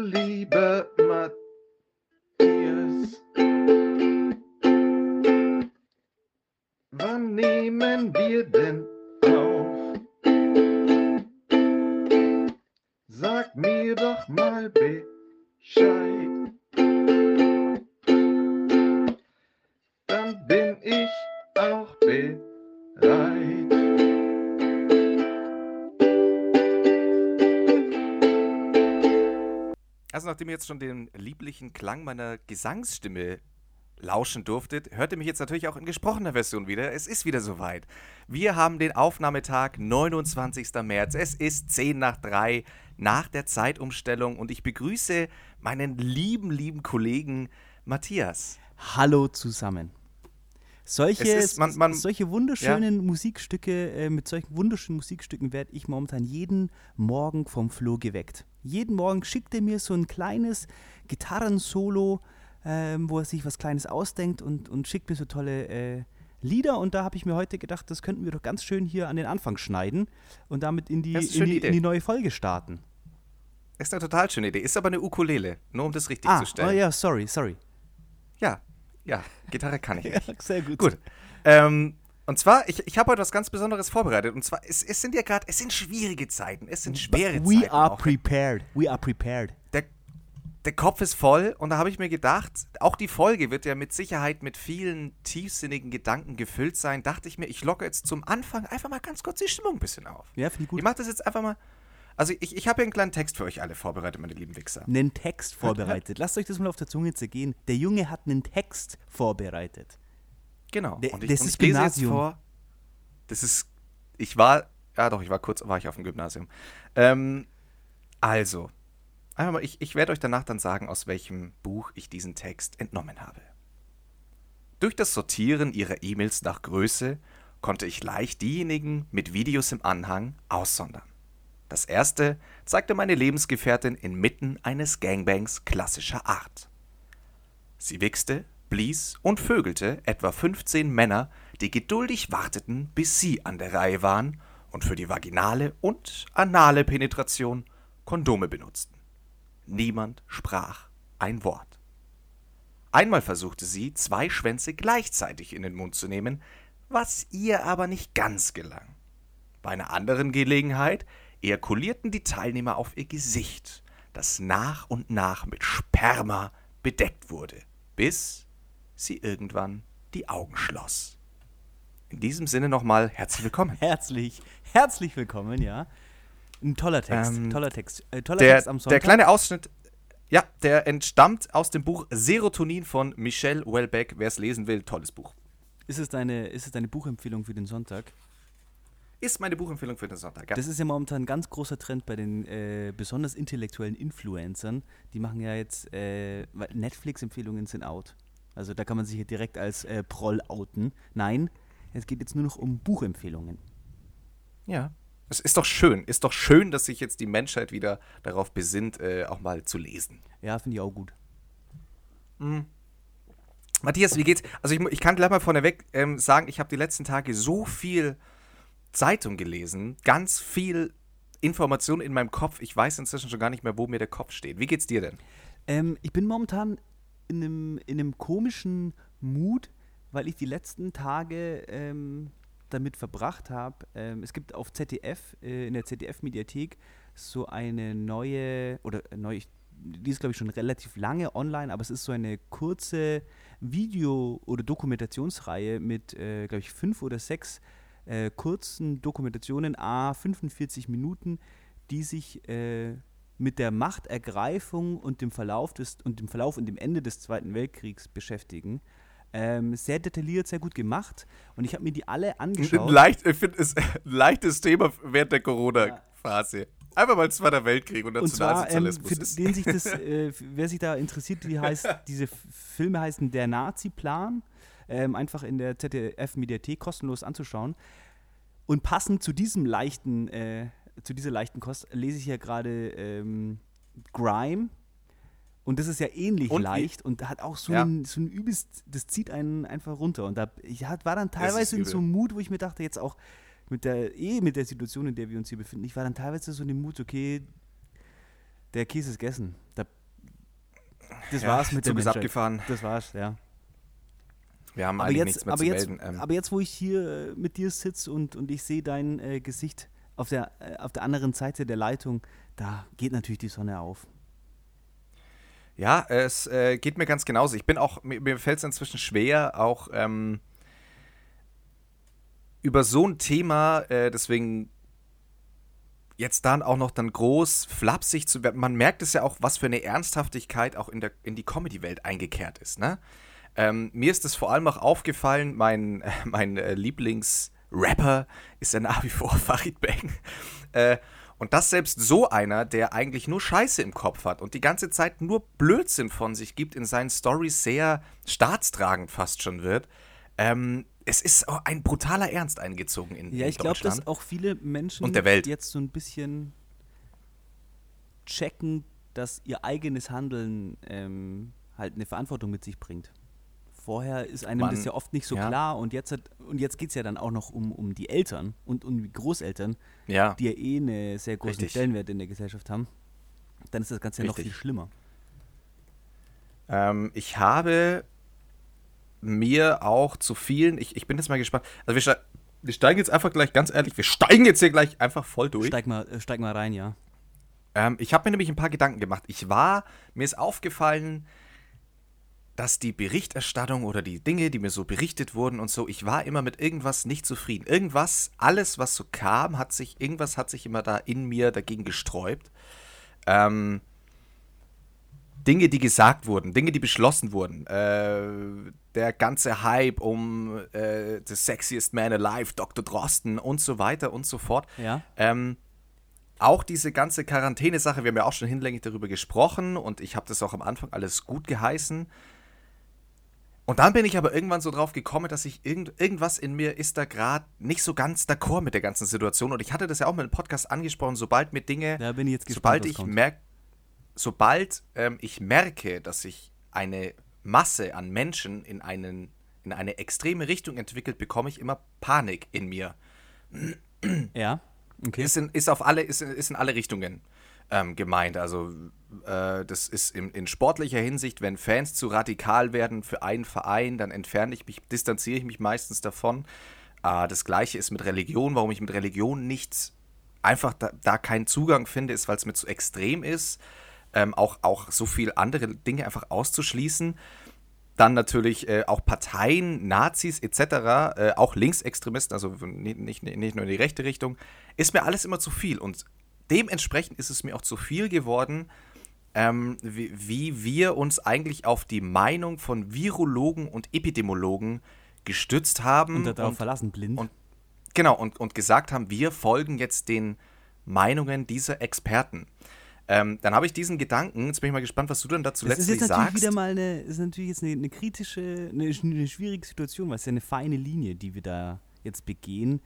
lieber Matthias, wann nehmen wir denn auf? Sag mir doch mal Bescheid. Also nachdem ihr jetzt schon den lieblichen Klang meiner Gesangsstimme lauschen durftet, hört ihr mich jetzt natürlich auch in gesprochener Version wieder. Es ist wieder soweit. Wir haben den Aufnahmetag 29. März. Es ist 10 nach 3 nach der Zeitumstellung und ich begrüße meinen lieben, lieben Kollegen Matthias. Hallo zusammen. Solche, ist- man- man- solche wunderschönen Musikstücke, äh, mit solchen wunderschönen Musikstücken werde ich momentan jeden Morgen vom Flo geweckt. Jeden Morgen schickt er mir so ein kleines Gitarrensolo, ähm, wo er sich was Kleines ausdenkt und, und schickt mir so tolle äh, Lieder. Und da habe ich mir heute gedacht, das könnten wir doch ganz schön hier an den Anfang schneiden und damit in die, in die, in die neue Folge starten. Das ist eine total schöne Idee. Ist aber eine Ukulele, nur um das richtig Ah, zu oh stellen. ja, sorry, sorry. ja, ja, Gitarre kann ich nicht. Ja, sehr gut. Gut. Ähm, und zwar, ich, ich habe heute was ganz Besonderes vorbereitet. Und zwar, es, es sind ja gerade, es sind schwierige Zeiten, es sind schwere We Zeiten. are auch. prepared. We are prepared. der, der Kopf ist voll und da habe ich mir gedacht, auch die Folge wird ja mit Sicherheit mit vielen tiefsinnigen Gedanken gefüllt sein. Dachte ich mir, ich locke jetzt zum Anfang einfach mal ganz kurz die Stimmung ein bisschen auf. Ja, finde ich gut. Ich mache das jetzt einfach mal. Also ich, ich habe hier einen kleinen Text für euch alle vorbereitet, meine lieben Wichser. einen Text vorbereitet. Lasst euch das mal auf der Zunge zergehen. Der Junge hat einen Text vorbereitet. Genau. Der- und ich, das und ist ich lese jetzt vor. Das ist. Ich war. Ja, doch, ich war kurz, war ich auf dem Gymnasium. Ähm, also, einfach mal, ich, ich werde euch danach dann sagen, aus welchem Buch ich diesen Text entnommen habe. Durch das Sortieren ihrer E-Mails nach Größe konnte ich leicht diejenigen mit Videos im Anhang aussondern. Das erste zeigte meine Lebensgefährtin inmitten eines Gangbangs klassischer Art. Sie wichste, blies und vögelte etwa 15 Männer, die geduldig warteten, bis sie an der Reihe waren und für die vaginale und anale Penetration Kondome benutzten. Niemand sprach ein Wort. Einmal versuchte sie, zwei Schwänze gleichzeitig in den Mund zu nehmen, was ihr aber nicht ganz gelang. Bei einer anderen Gelegenheit ejakulierten die Teilnehmer auf ihr Gesicht, das nach und nach mit Sperma bedeckt wurde, bis sie irgendwann die Augen schloss. In diesem Sinne nochmal herzlich willkommen. Herzlich, herzlich willkommen, ja. Ein toller Text, Ähm, toller Text. Äh, toller Der, Text am Sonntag. der kleine Ausschnitt, ja, der entstammt aus dem Buch Serotonin von Michel Houellebecq. Wer es lesen will, tolles Buch. ist, es deine, ist es deine Buchempfehlung für den Sonntag? Ist meine Buchempfehlung für den Sonntag. Ja. Das ist ja momentan ein ganz großer Trend bei den äh, besonders intellektuellen Influencern. Die machen ja jetzt, äh, Netflix-Empfehlungen sind out. Also da kann man sich hier direkt als äh, Proll outen. Nein, es geht jetzt nur noch um Buchempfehlungen. Ja. Es ist doch schön, ist doch schön, dass sich jetzt die Menschheit wieder darauf besinnt, äh, auch mal zu lesen. Ja, finde ich auch gut. Matthias, wie geht's? Also ich, ich kann gleich mal vorneweg ähm, sagen, ich habe die letzten Tage so viel Zeitung gelesen, ganz viel Information in meinem Kopf. Ich weiß inzwischen schon gar nicht mehr, wo mir der Kopf steht. Wie geht's dir denn? Ähm, ich bin momentan in einem, in einem komischen Mut, weil ich die letzten Tage ähm, damit verbracht habe. Ähm, es gibt auf ZDF, äh, in der ZDF-Mediathek, so eine neue, oder äh, neu, die ist glaube ich schon relativ lange online, aber es ist so eine kurze Video- oder Dokumentationsreihe mit, äh, glaube ich, fünf oder sechs äh, kurzen Dokumentationen, a 45 Minuten, die sich äh, mit der Machtergreifung und dem Verlauf des und dem Verlauf und dem Ende des Zweiten Weltkriegs beschäftigen. Ähm, sehr detailliert, sehr gut gemacht. Und ich habe mir die alle angeschaut. leicht, ich finde es ein leichtes Thema während der Corona-Phase. Einfach mal Zweiter Weltkrieg und Und zwar, ähm, Nationalsozialismus. für den sich das, äh, wer sich da interessiert, die heißt, diese Filme heißen Der Nazi-Plan, ähm, einfach in der ZDF-Mediathek kostenlos anzuschauen. Und passend zu diesem leichten, äh, zu dieser leichten Kost lese ich ja gerade ähm, Grime. Und das ist ja ähnlich Und leicht und hat auch so, Ja. ein, so ein übelst, das zieht einen einfach runter. Und da, ich war dann teilweise in so einem Mut, wo ich mir dachte, jetzt auch mit der, eh mit der Situation, in der wir uns hier befinden, ich war dann teilweise so in dem Mut, okay, der Käse ist gegessen. Da das Ja, war's mit der Zug ist abgefahren. Das war's, ja. Wir haben Aber eigentlich jetzt, nichts mehr aber, zu jetzt, melden. Ähm, aber jetzt, wo ich hier äh, mit dir sitze und, und ich sehe dein äh, Gesicht auf der, äh, auf der anderen Seite der Leitung, da geht natürlich die Sonne auf. Ja, es äh, geht mir ganz genauso. Ich bin auch, mir, mir fällt es inzwischen schwer, auch ähm, über so ein Thema, äh, deswegen jetzt dann auch noch dann groß flapsig zu werden. Man merkt es ja auch, was für eine Ernsthaftigkeit auch in, der, in die Comedy-Welt eingekehrt ist. Ne? Ähm, mir ist es vor allem auch aufgefallen, mein, äh, mein äh, Lieblingsrapper ist ja nach wie vor Farid Bang. Äh, und das selbst so einer, der eigentlich nur Scheiße im Kopf hat und die ganze Zeit nur Blödsinn von sich gibt, in seinen Stories sehr staatstragend fast schon wird. Ähm, es ist auch ein brutaler Ernst eingezogen in, Ja, ich glaube, dass auch viele Menschen Und der Welt. jetzt so ein bisschen checken, dass ihr eigenes Handeln ähm, halt eine Verantwortung mit sich bringt. Vorher ist einem Man- das ja oft nicht so ja. klar und jetzt, hat, und jetzt geht es ja dann auch noch um, um die Eltern und um die Großeltern, ja. die ja eh einen sehr großen Richtig. Stellenwert in der Gesellschaft haben. Dann ist das Ganze ja noch viel schlimmer. Ähm, ich habe mir auch zu vielen, ich, ich bin jetzt mal gespannt. Also wir, ste wir steigen jetzt einfach gleich, ganz ehrlich, wir steigen jetzt hier gleich einfach voll durch. Steig mal, äh, steig mal rein, ja. Ähm, ich habe mir nämlich ein paar Gedanken gemacht. Ich war, mir ist aufgefallen, dass die Berichterstattung oder die Dinge, die mir so berichtet wurden und so, ich war immer mit irgendwas nicht zufrieden. Irgendwas, alles, was so kam, hat sich, irgendwas hat sich immer da in mir dagegen gesträubt. Ähm, Dinge, die gesagt wurden, Dinge, die beschlossen wurden. Äh, der ganze Hype um äh, The Sexiest Man Alive, Dr. Drosten und so weiter und so fort. Ja. Ähm, auch diese ganze Quarantäne-Sache, wir haben ja auch schon hinlänglich darüber gesprochen und ich habe das auch am Anfang alles gut geheißen. Und dann bin ich aber irgendwann so drauf gekommen, dass ich irgend, irgendwas in mir ist da gerade nicht so ganz d'accord mit der ganzen Situation. Und ich hatte das ja auch mit dem Podcast angesprochen, sobald mir Dinge, Da bin ich jetzt gespannt, sobald ich merke, sobald ähm, ich merke, dass sich eine Masse an Menschen in, einen, in eine extreme Richtung entwickelt, bekomme ich immer Panik in mir. Ja, okay. Ist in, ist auf alle, ist, in- ist in alle Richtungen ähm, gemeint. Also äh, das ist in, in sportlicher Hinsicht, wenn Fans zu radikal werden für einen Verein, dann entferne ich mich, distanziere ich mich meistens davon. Äh, das gleiche ist mit Religion, warum ich mit Religion nicht einfach da, da keinen Zugang finde, ist, weil es mir zu extrem ist. Ähm, auch, auch so viel andere Dinge einfach auszuschließen. Dann natürlich äh, auch Parteien, Nazis etc., äh, auch Linksextremisten, also nicht, nicht, nicht nur in die rechte Richtung, ist mir alles immer zu viel. Und dementsprechend ist es mir auch zu viel geworden, ähm, wie, wie wir uns eigentlich auf die Meinung von Virologen und Epidemiologen gestützt haben. und darauf und, verlassen, blind. und- genau, und, und gesagt haben, wir folgen jetzt den Meinungen dieser Experten. Ähm, dann habe ich diesen Gedanken, jetzt bin ich mal gespannt, was du dann dazu das ist letztlich jetzt natürlich sagst. wieder mal eine, ist natürlich jetzt eine, eine kritische, eine, eine schwierige Situation, weil es ist ja eine feine Linie, die wir da jetzt begehen.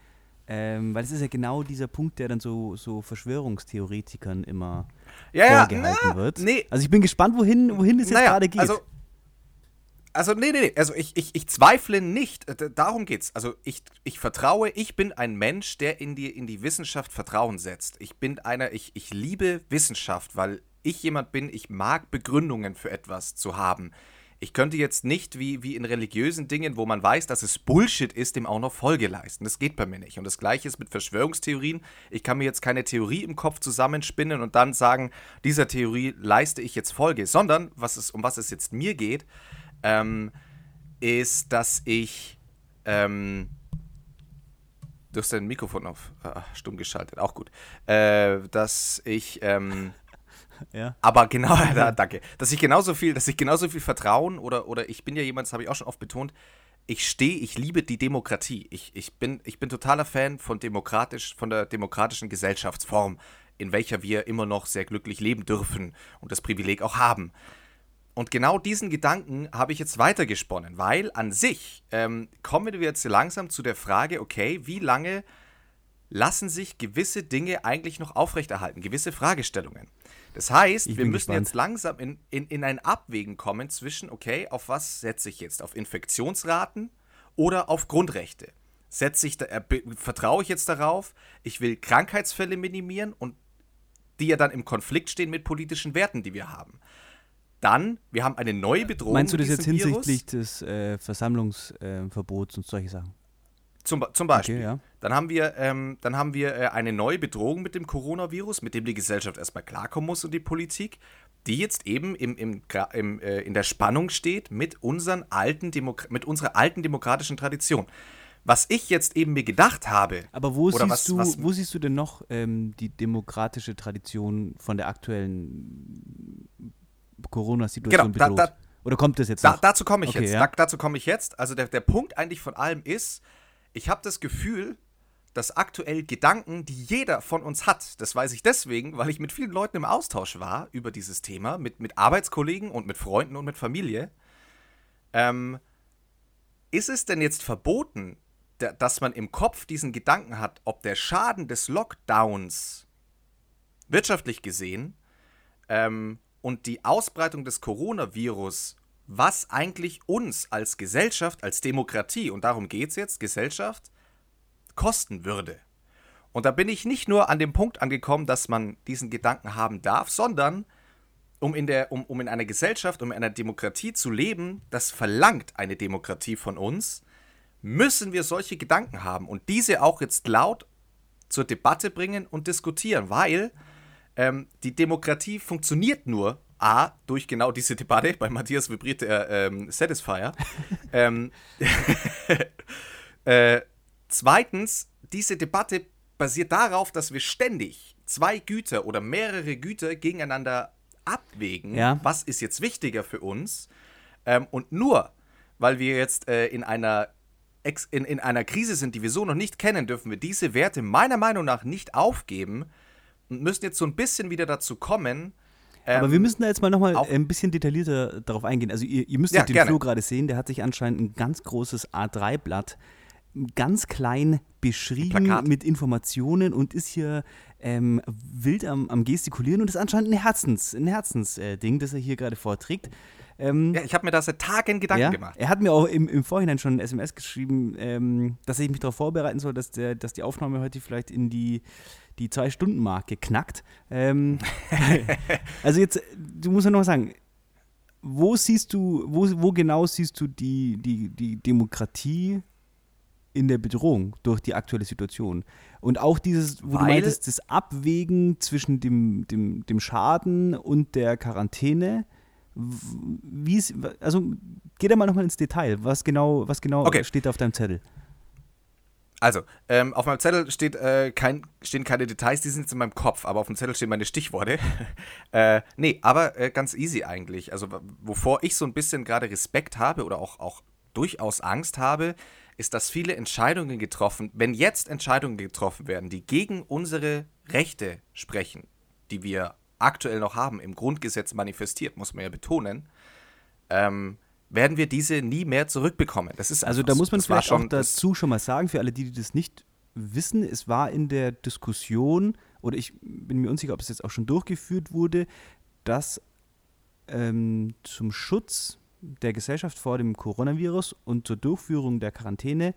Ähm, weil es ist ja genau dieser Punkt, der dann so, so Verschwörungstheoretikern immer ja, ja, vorgehalten na, wird. Nee, Also ich bin gespannt, wohin, wohin es jetzt naja, gerade geht. Also, also nee, nee, nee. Also ich, ich, ich zweifle nicht. äh, Darum geht's. Also ich, ich vertraue, ich bin ein Mensch, der in die, in die Wissenschaft Vertrauen setzt. Ich bin einer, ich, ich liebe Wissenschaft, weil ich jemand bin, ich mag Begründungen für etwas zu haben. Ich könnte jetzt nicht wie, wie in religiösen Dingen, wo man weiß, dass es Bullshit ist, dem auch noch Folge leisten. Das geht bei mir nicht. Und das gleiche ist mit Verschwörungstheorien. Ich kann mir jetzt keine Theorie im Kopf zusammenspinnen und dann sagen, dieser Theorie leiste ich jetzt Folge, sondern was es, um was es jetzt mir geht, ähm, ist, dass ich. Ähm, du hast dein Mikrofon auf ah, stumm geschaltet, auch gut. Äh, dass ich. Ähm, ja. aber genau, da, danke. Dass ich genauso viel, dass ich genauso viel Vertrauen oder, oder ich bin ja jemand, das habe ich auch schon oft betont, ich stehe, ich liebe die Demokratie. Ich, ich, bin, ich bin totaler Fan von demokratisch, von der demokratischen Gesellschaftsform, in welcher wir immer noch sehr glücklich leben dürfen und das Privileg auch haben. Und genau diesen Gedanken habe ich jetzt weitergesponnen, weil an sich ähm, kommen wir jetzt langsam zu der Frage, okay, wie lange lassen sich gewisse Dinge eigentlich noch aufrechterhalten, gewisse Fragestellungen. Das heißt, Ich wir müssen gespannt. jetzt langsam in, in, in ein Abwägen kommen zwischen, okay, auf was setze ich jetzt? Auf Infektionsraten oder auf Grundrechte? Setze ich da, äh, vertraue ich jetzt darauf, ich will Krankheitsfälle minimieren und die ja dann im Konflikt stehen mit politischen Werten, die wir haben. Dann, wir haben eine neue Bedrohung. Meinst du das jetzt diesem hinsichtlich des äh, Versammlungsverbots und solche Sachen? Zum, zum Beispiel. Okay, ja. Dann haben wir, ähm, dann haben wir äh, eine neue Bedrohung mit dem Coronavirus, mit dem die Gesellschaft erstmal klarkommen muss und die Politik, die jetzt eben im, im, im, äh, in der Spannung steht mit, unseren alten mit unserer alten demokratischen Tradition. Was ich jetzt eben mir gedacht habe, Aber wo, siehst, was- du, was- wo siehst du denn noch ähm, die demokratische Tradition von der aktuellen Corona-Situation Genau, da- bedroht? da- Oder kommt das jetzt Da, dazu komme ich Okay, jetzt. ja. Da, dazu komme ich jetzt. Also der, der Punkt eigentlich von allem ist, ich habe das Gefühl, dass aktuell Gedanken, die jeder von uns hat, das weiß ich deswegen, weil ich mit vielen Leuten im Austausch war über dieses Thema, mit, mit Arbeitskollegen und mit Freunden und mit Familie, ähm, ist es denn jetzt verboten, da- dass man im Kopf diesen Gedanken hat, ob der Schaden des Lockdowns wirtschaftlich gesehen ähm, und die Ausbreitung des Coronavirus, was eigentlich uns als Gesellschaft, als Demokratie, und darum geht es jetzt, Gesellschaft, kosten würde. Und da bin ich nicht nur an dem Punkt angekommen, dass man diesen Gedanken haben darf, sondern um in, der, um, um in einer Gesellschaft, um in einer Demokratie zu leben, das verlangt eine Demokratie von uns, müssen wir solche Gedanken haben und diese auch jetzt laut zur Debatte bringen und diskutieren, weil ähm, die Demokratie funktioniert nur A, durch genau diese Debatte, bei Matthias vibriert der ähm, Satisfier. ähm, äh, zweitens, diese Debatte basiert darauf, dass wir ständig zwei Güter oder mehrere Güter gegeneinander abwägen. Ja. Was ist jetzt wichtiger für uns? Ähm, und nur, weil wir jetzt äh, in einer Ex in, in einer Krise sind, die wir so noch nicht kennen, dürfen wir diese Werte meiner Meinung nach nicht aufgeben und müssen jetzt so ein bisschen wieder dazu kommen. Aber ähm, wir müssen da jetzt mal nochmal auf- ein bisschen detaillierter darauf eingehen. Also ihr, ihr müsst ja, den gerne. Flo gerade sehen, der hat sich anscheinend ein ganz großes A3-Blatt ganz klein beschrieben Plakat. mit Informationen und ist hier ähm, wild am, am gestikulieren und ist anscheinend ein Herzens, ein Herzensding, das er hier gerade vorträgt. Ähm, ja, ich habe mir da seit Tagen Gedanken ja, gemacht. Er hat mir auch im, im Vorhinein schon ein SMS geschrieben, ähm, dass ich mich darauf vorbereiten soll, dass, der, dass die Aufnahme heute vielleicht in die, die Zwei-Stunden-Marke knackt. Ähm, also jetzt, du musst ja noch mal sagen, wo siehst du, wo, wo genau siehst du die, die, die Demokratie in der Bedrohung durch die aktuelle Situation? Und auch dieses, wo du Weil- meintest, das Abwägen zwischen dem, dem, dem Schaden und der Quarantäne. Wie ist, also geh da mal nochmal ins Detail. Was genau, was genau Okay. steht da auf deinem Zettel? Also, ähm, auf meinem Zettel steht, äh, kein, stehen keine Details, die sind jetzt in meinem Kopf, aber auf dem Zettel stehen meine Stichworte. äh, nee, aber äh, ganz easy eigentlich. Also, wovor ich so ein bisschen gerade Respekt habe oder auch, auch durchaus Angst habe, ist, dass viele Entscheidungen getroffen, wenn jetzt Entscheidungen getroffen werden, die gegen unsere Rechte sprechen, die wir aktuell noch haben, im Grundgesetz manifestiert, muss man ja betonen, ähm, werden wir diese nie mehr zurückbekommen. Das ist Also da muss man vielleicht schon- auch dazu schon mal sagen, für alle, die das nicht wissen, es war in der Diskussion, oder ich bin mir unsicher, ob es jetzt auch schon durchgeführt wurde, dass ähm, zum Schutz der Gesellschaft vor dem Coronavirus und zur Durchführung der Quarantäne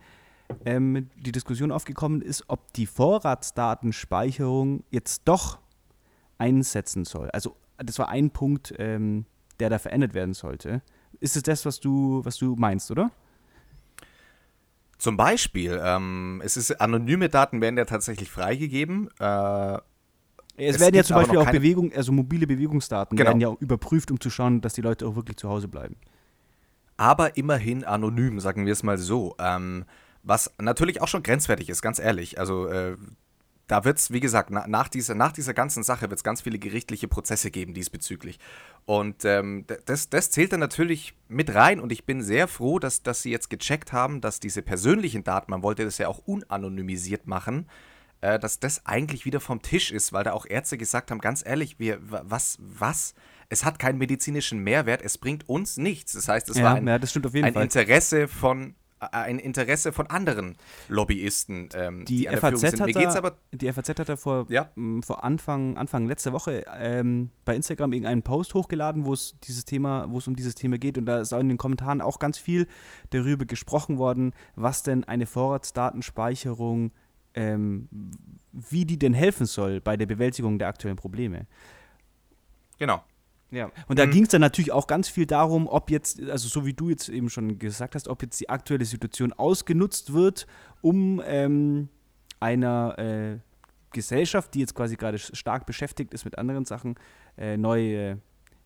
ähm, die Diskussion aufgekommen ist, ob die Vorratsdatenspeicherung jetzt doch einsetzen soll. Also das war ein Punkt, ähm, der da verändert werden sollte. Ist es das, was du, was du meinst, oder? Zum Beispiel, ähm, es ist, anonyme Daten werden ja tatsächlich freigegeben. Äh, Es, Es werden ja zum Beispiel auch Bewegung, also mobile Bewegungsdaten Genau. werden ja überprüft, um zu schauen, dass die Leute auch wirklich zu Hause bleiben. Aber immerhin anonym, sagen wir es mal so. Ähm, was natürlich auch schon grenzwertig ist, ganz ehrlich. Also äh, da wird es, wie gesagt, na, nach, dieser, nach dieser ganzen Sache wird es ganz viele gerichtliche Prozesse geben diesbezüglich. Und ähm, das, das zählt dann natürlich mit rein und ich bin sehr froh, dass, dass sie jetzt gecheckt haben, dass diese persönlichen Daten, man wollte das ja auch unanonymisiert machen, äh, dass das eigentlich wieder vom Tisch ist, weil da auch Ärzte gesagt haben, ganz ehrlich, wir, wa- was, was? Es hat keinen medizinischen Mehrwert, es bringt uns nichts. Das heißt, es Ja, war ein, ja, das stimmt auf jeden ein Fall. Interesse von äh, ein Interesse von anderen Lobbyisten, ähm, die, Die FAZ, sind. hat Mir geht's da, aber die FAZ hat da vor, Ja. m, vor Anfang, Anfang letzter Woche ähm, bei Instagram irgendeinen Post hochgeladen, wo es dieses Thema, wo es um dieses Thema geht. Und da ist auch in den Kommentaren auch ganz viel darüber gesprochen worden, was denn eine Vorratsdatenspeicherung, ähm, wie die denn helfen soll bei der Bewältigung der aktuellen Probleme. genau. Ja, und da Mhm. ging es dann natürlich auch ganz viel darum, ob jetzt, also so wie du jetzt eben schon gesagt hast, ob jetzt die aktuelle Situation ausgenutzt wird, um ähm, einer äh, Gesellschaft, die jetzt quasi gerade stark beschäftigt ist mit anderen Sachen, äh, neue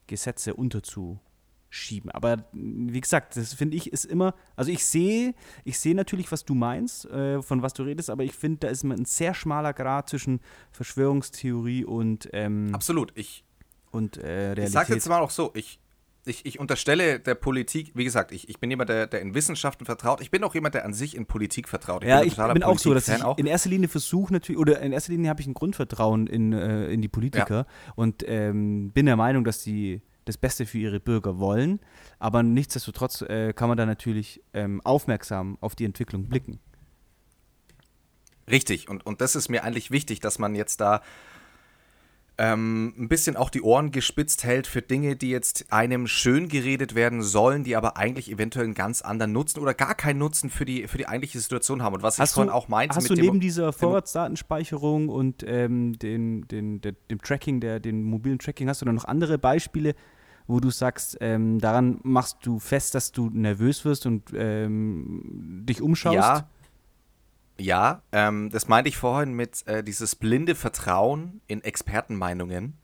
Gesetze unterzuschieben. Aber wie gesagt, das finde ich ist immer, also ich sehe, ich sehe natürlich, was du meinst, äh, von was du redest, aber ich finde, da ist immer ein sehr schmaler Grad zwischen Verschwörungstheorie und, ähm, Absolut. Ich, und äh, Realität. Ich sage jetzt mal auch so, ich, ich, ich unterstelle der Politik, wie gesagt, ich, ich bin jemand, der, der in Wissenschaften vertraut. Ich bin auch jemand, der an sich in Politik vertraut. ja, ein ich bin auch so, dass ich in erster Linie versuche natürlich, oder in erster Linie habe ich ein Grundvertrauen in, äh, in die Politiker und ähm, bin der Meinung, dass sie das Beste für ihre Bürger wollen, aber nichtsdestotrotz äh, kann man da natürlich ähm, aufmerksam auf die Entwicklung blicken. Richtig, und, und das ist mir eigentlich wichtig, dass man jetzt da ähm, ein bisschen auch die Ohren gespitzt hält für Dinge, die jetzt einem schön geredet werden sollen, die aber eigentlich eventuell einen ganz anderen Nutzen oder gar keinen Nutzen für die, für die eigentliche Situation haben. Und was ich vorhin auch meinte hast mit du neben dieser Vorratsdatenspeicherung und ähm, den, den, der, dem Tracking, der, dem mobilen Tracking, hast du da noch andere Beispiele, wo du sagst, ähm, daran machst du fest, dass du nervös wirst und ähm, dich umschaust? Ja, ja ähm, das meinte ich vorhin mit äh, dieses blinde Vertrauen in Expertenmeinungen.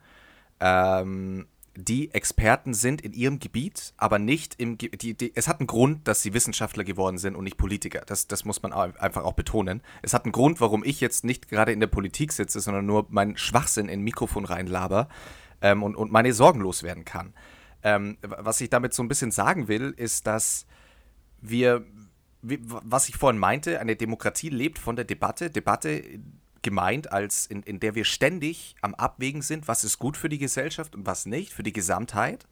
Ähm, die Experten sind in ihrem Gebiet, aber nicht im Ge die, die, Es hat einen Grund, dass sie Wissenschaftler geworden sind und nicht Politiker. Das, das muss man au- einfach auch betonen. Es hat einen Grund, warum ich jetzt nicht gerade in der Politik sitze, sondern nur meinen Schwachsinn in Mikrofon reinlaber ähm, und, und meine Sorgen loswerden kann. Ähm, was ich damit so ein bisschen sagen will, ist, dass wir, was ich vorhin meinte, eine Demokratie lebt von der Debatte. Debatte gemeint als in, in der wir ständig am Abwägen sind, was ist gut für die Gesellschaft und was nicht, für die Gesamtheit.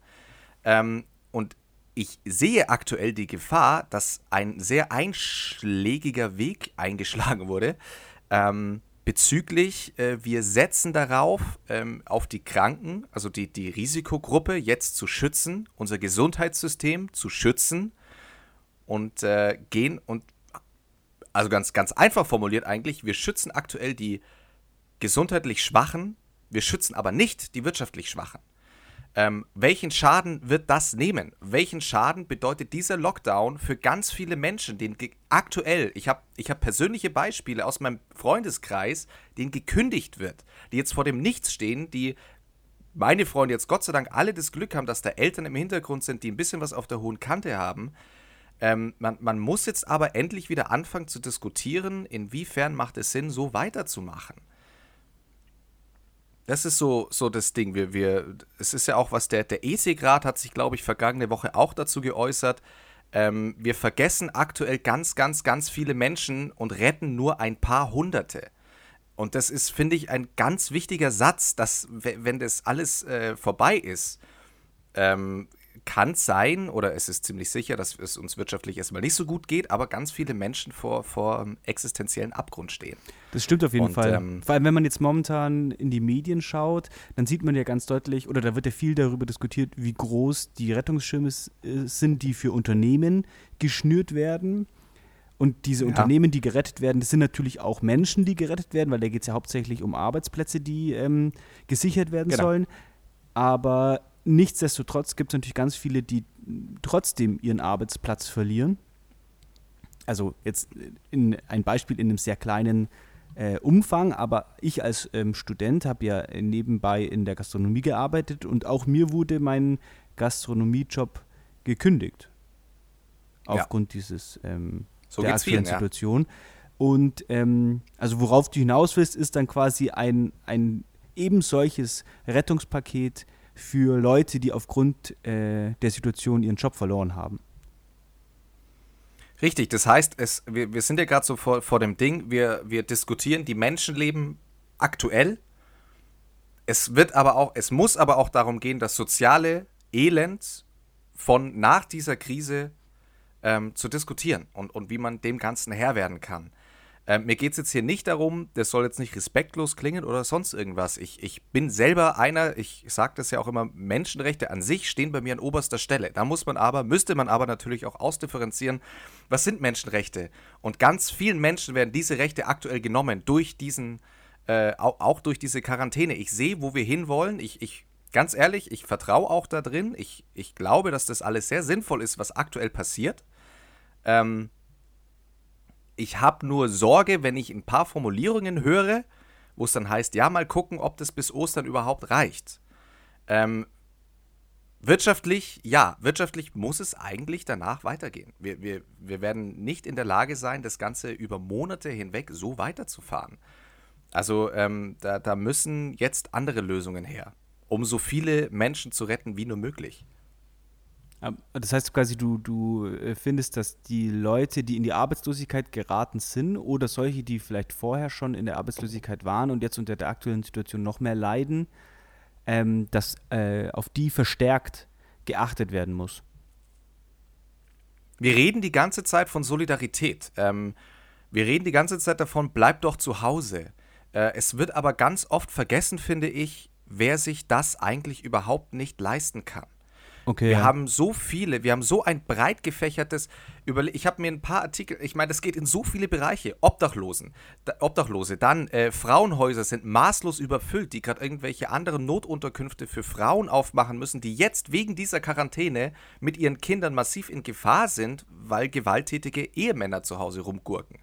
Ähm, und ich sehe aktuell die Gefahr, dass ein sehr einschlägiger Weg eingeschlagen wurde ähm, bezüglich, äh, wir setzen darauf, ähm, auf die Kranken, also die, die Risikogruppe jetzt zu schützen, unser Gesundheitssystem zu schützen und äh, gehen und, also ganz, ganz einfach formuliert eigentlich, wir schützen aktuell die gesundheitlich Schwachen, wir schützen aber nicht die wirtschaftlich Schwachen. Ähm, welchen Schaden wird das nehmen? Welchen Schaden bedeutet dieser Lockdown für ganz viele Menschen, ge- aktuell, ich habe ich hab persönliche Beispiele aus meinem Freundeskreis, denen gekündigt wird, die jetzt vor dem Nichts stehen, die meine Freunde jetzt Gott sei Dank alle das Glück haben, dass da Eltern im Hintergrund sind, die ein bisschen was auf der hohen Kante haben. Ähm, man, man muss jetzt aber endlich wieder anfangen zu diskutieren, inwiefern macht es Sinn, so weiterzumachen. Das ist so, so das Ding. Wir, wir, es ist ja auch was, der, der EC-Grad hat sich, glaube ich, vergangene Woche auch dazu geäußert. Ähm, wir vergessen aktuell ganz, ganz, ganz viele Menschen und retten nur ein paar Hunderte. Und das ist, finde ich, ein ganz wichtiger Satz, dass, we- wenn das alles äh, vorbei ist, ähm, kann es sein, oder es ist ziemlich sicher, dass es uns wirtschaftlich erstmal nicht so gut geht, aber ganz viele Menschen vor, vor ähm, existenziellen Abgrund stehen. Das stimmt auf jeden Und, Fall. ähm, Vor allem, wenn man jetzt momentan in die Medien schaut, dann sieht man ja ganz deutlich, oder da wird ja viel darüber diskutiert, wie groß die Rettungsschirme äh, sind, die für Unternehmen geschnürt werden. Und diese Ja. Unternehmen, die gerettet werden, das sind natürlich auch Menschen, die gerettet werden, weil da geht es ja hauptsächlich um Arbeitsplätze, die ähm, gesichert werden Genau. sollen. Aber nichtsdestotrotz gibt es natürlich ganz viele, die trotzdem ihren Arbeitsplatz verlieren. Also jetzt in, ein Beispiel in einem sehr kleinen äh, Umfang, aber ich als ähm, Student habe ja nebenbei in der Gastronomie gearbeitet und auch mir wurde mein Gastronomiejob gekündigt. Ja. Aufgrund dieses ähm, So der aktuellen vielen, ja. Situation. Und ähm, also worauf du hinaus willst, ist dann quasi ein, ein eben solches Rettungspaket für Leute, die aufgrund äh, der Situation ihren Job verloren haben. Richtig, das heißt, es, wir, wir sind ja gerade so vor, vor dem Ding, wir, wir diskutieren die Menschenleben aktuell. Es wird aber auch, es muss aber auch darum gehen, das soziale Elend von nach dieser Krise ähm, zu diskutieren und, und wie man dem Ganzen Herr werden kann. Ähm, mir geht es jetzt hier nicht darum, das soll jetzt nicht respektlos klingen oder sonst irgendwas. Ich, ich bin selber einer, ich sage das ja auch immer, Menschenrechte an sich stehen bei mir an oberster Stelle. Da muss man aber, müsste man aber natürlich auch ausdifferenzieren, was sind Menschenrechte? Und ganz vielen Menschen werden diese Rechte aktuell genommen durch diesen, äh, auch, auch durch diese Quarantäne. Ich sehe, wo wir hinwollen. Ich, ich ganz ehrlich, ich vertraue auch da drin. Ich, ich glaube, dass das alles sehr sinnvoll ist, was aktuell passiert. Ähm, ich habe nur Sorge, wenn ich ein paar Formulierungen höre, wo es dann heißt, ja, mal gucken, ob das bis Ostern überhaupt reicht. Ähm, wirtschaftlich, ja, wirtschaftlich muss es eigentlich danach weitergehen. Wir, wir, wir werden nicht in der Lage sein, das Ganze über Monate hinweg so weiterzufahren. Also ähm, da, da müssen jetzt andere Lösungen her, um so viele Menschen zu retten wie nur möglich. Ähm, Das heißt quasi, du, du äh, findest, dass die Leute, die in die Arbeitslosigkeit geraten sind oder solche, die vielleicht vorher schon in der Arbeitslosigkeit waren und jetzt unter der aktuellen Situation noch mehr leiden, ähm, dass äh, auf die verstärkt geachtet werden muss. Wir reden die ganze Zeit von Solidarität. Ähm, wir reden die ganze Zeit davon, bleib doch zu Hause. Äh, es wird aber ganz oft vergessen, finde ich, wer sich das eigentlich überhaupt nicht leisten kann. Okay. Wir haben so viele, wir haben so ein breit gefächertes Überle Ich habe mir ein paar Artikel, ich meine, das geht in so viele Bereiche. Obdachlosen, da, Obdachlose, dann äh, Frauenhäuser sind maßlos überfüllt, die gerade irgendwelche anderen Notunterkünfte für Frauen aufmachen müssen, die jetzt wegen dieser Quarantäne mit ihren Kindern massiv in Gefahr sind, weil gewalttätige Ehemänner zu Hause rumgurken.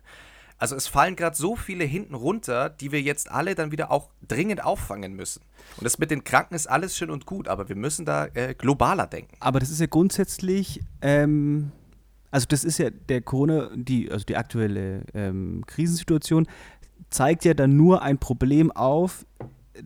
Also es fallen gerade so viele hinten runter, die wir jetzt alle dann wieder auch dringend auffangen müssen. Und das mit den Kranken ist alles schön und gut, aber wir müssen da äh, globaler denken. Aber das ist ja grundsätzlich, ähm, also das ist ja der Corona, die, also die aktuelle ähm, Krisensituation, zeigt ja dann nur ein Problem auf,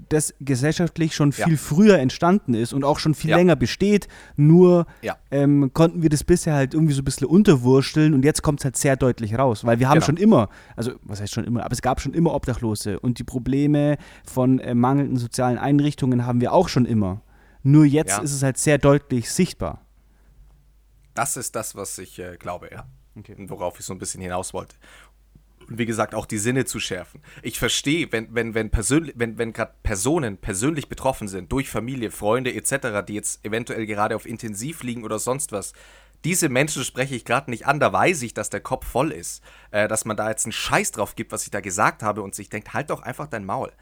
das gesellschaftlich schon viel Ja. früher entstanden ist und auch schon viel Ja. länger besteht. Nur Ja. ähm, konnten wir das bisher halt irgendwie so ein bisschen unterwursteln und jetzt kommt es halt sehr deutlich raus, weil wir haben Genau. schon immer, also was heißt schon immer, aber es gab schon immer Obdachlose und die Probleme von äh, mangelnden sozialen Einrichtungen haben wir auch schon immer. Nur jetzt ist es halt sehr deutlich sichtbar. Das ist das, was ich äh, glaube, ja. Okay. Worauf ich so ein bisschen hinaus wollte. Und wie gesagt, auch die Sinne zu schärfen. Ich verstehe, wenn, wenn, wenn, persönlich, wenn, wenn gerade Personen persönlich betroffen sind, durch Familie, Freunde etc., die jetzt eventuell gerade auf Intensiv liegen oder sonst was, diese Menschen spreche ich gerade nicht an, da weiß ich, dass der Kopf voll ist. Äh, dass man da jetzt einen Scheiß drauf gibt, was ich da gesagt habe und sich denkt, halt doch einfach dein Maul.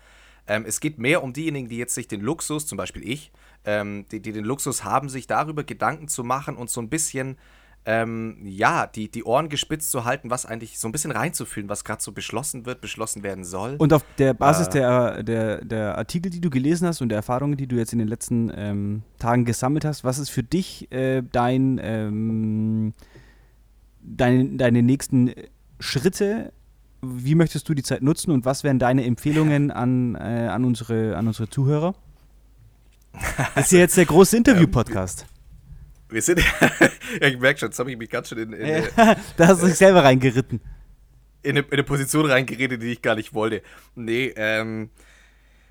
Ähm, es geht mehr um diejenigen, die jetzt sich den Luxus, zum Beispiel ich, ähm, die, die den Luxus haben, sich darüber Gedanken zu machen und so ein bisschen, ähm, ja, die, die Ohren gespitzt zu halten, was eigentlich so ein bisschen reinzufühlen, was gerade so beschlossen wird, beschlossen werden soll. Und auf der Basis Äh. der, der, der Artikel, die du gelesen hast und der Erfahrungen, die du jetzt in den letzten ähm, Tagen gesammelt hast, was ist für dich äh, dein, ähm, dein, deine nächsten Schritte? Wie möchtest du die Zeit nutzen und was wären deine Empfehlungen an, äh, an, unsere, an unsere Zuhörer? Das ist ja jetzt der große Interview-Podcast. Wir sind, ja, ich merke schon, jetzt habe ich mich ganz schön in, in, eine- da hast du dich selber reingeritten. in, eine, in eine Position reingeredet, die ich gar nicht wollte. Nee, ähm,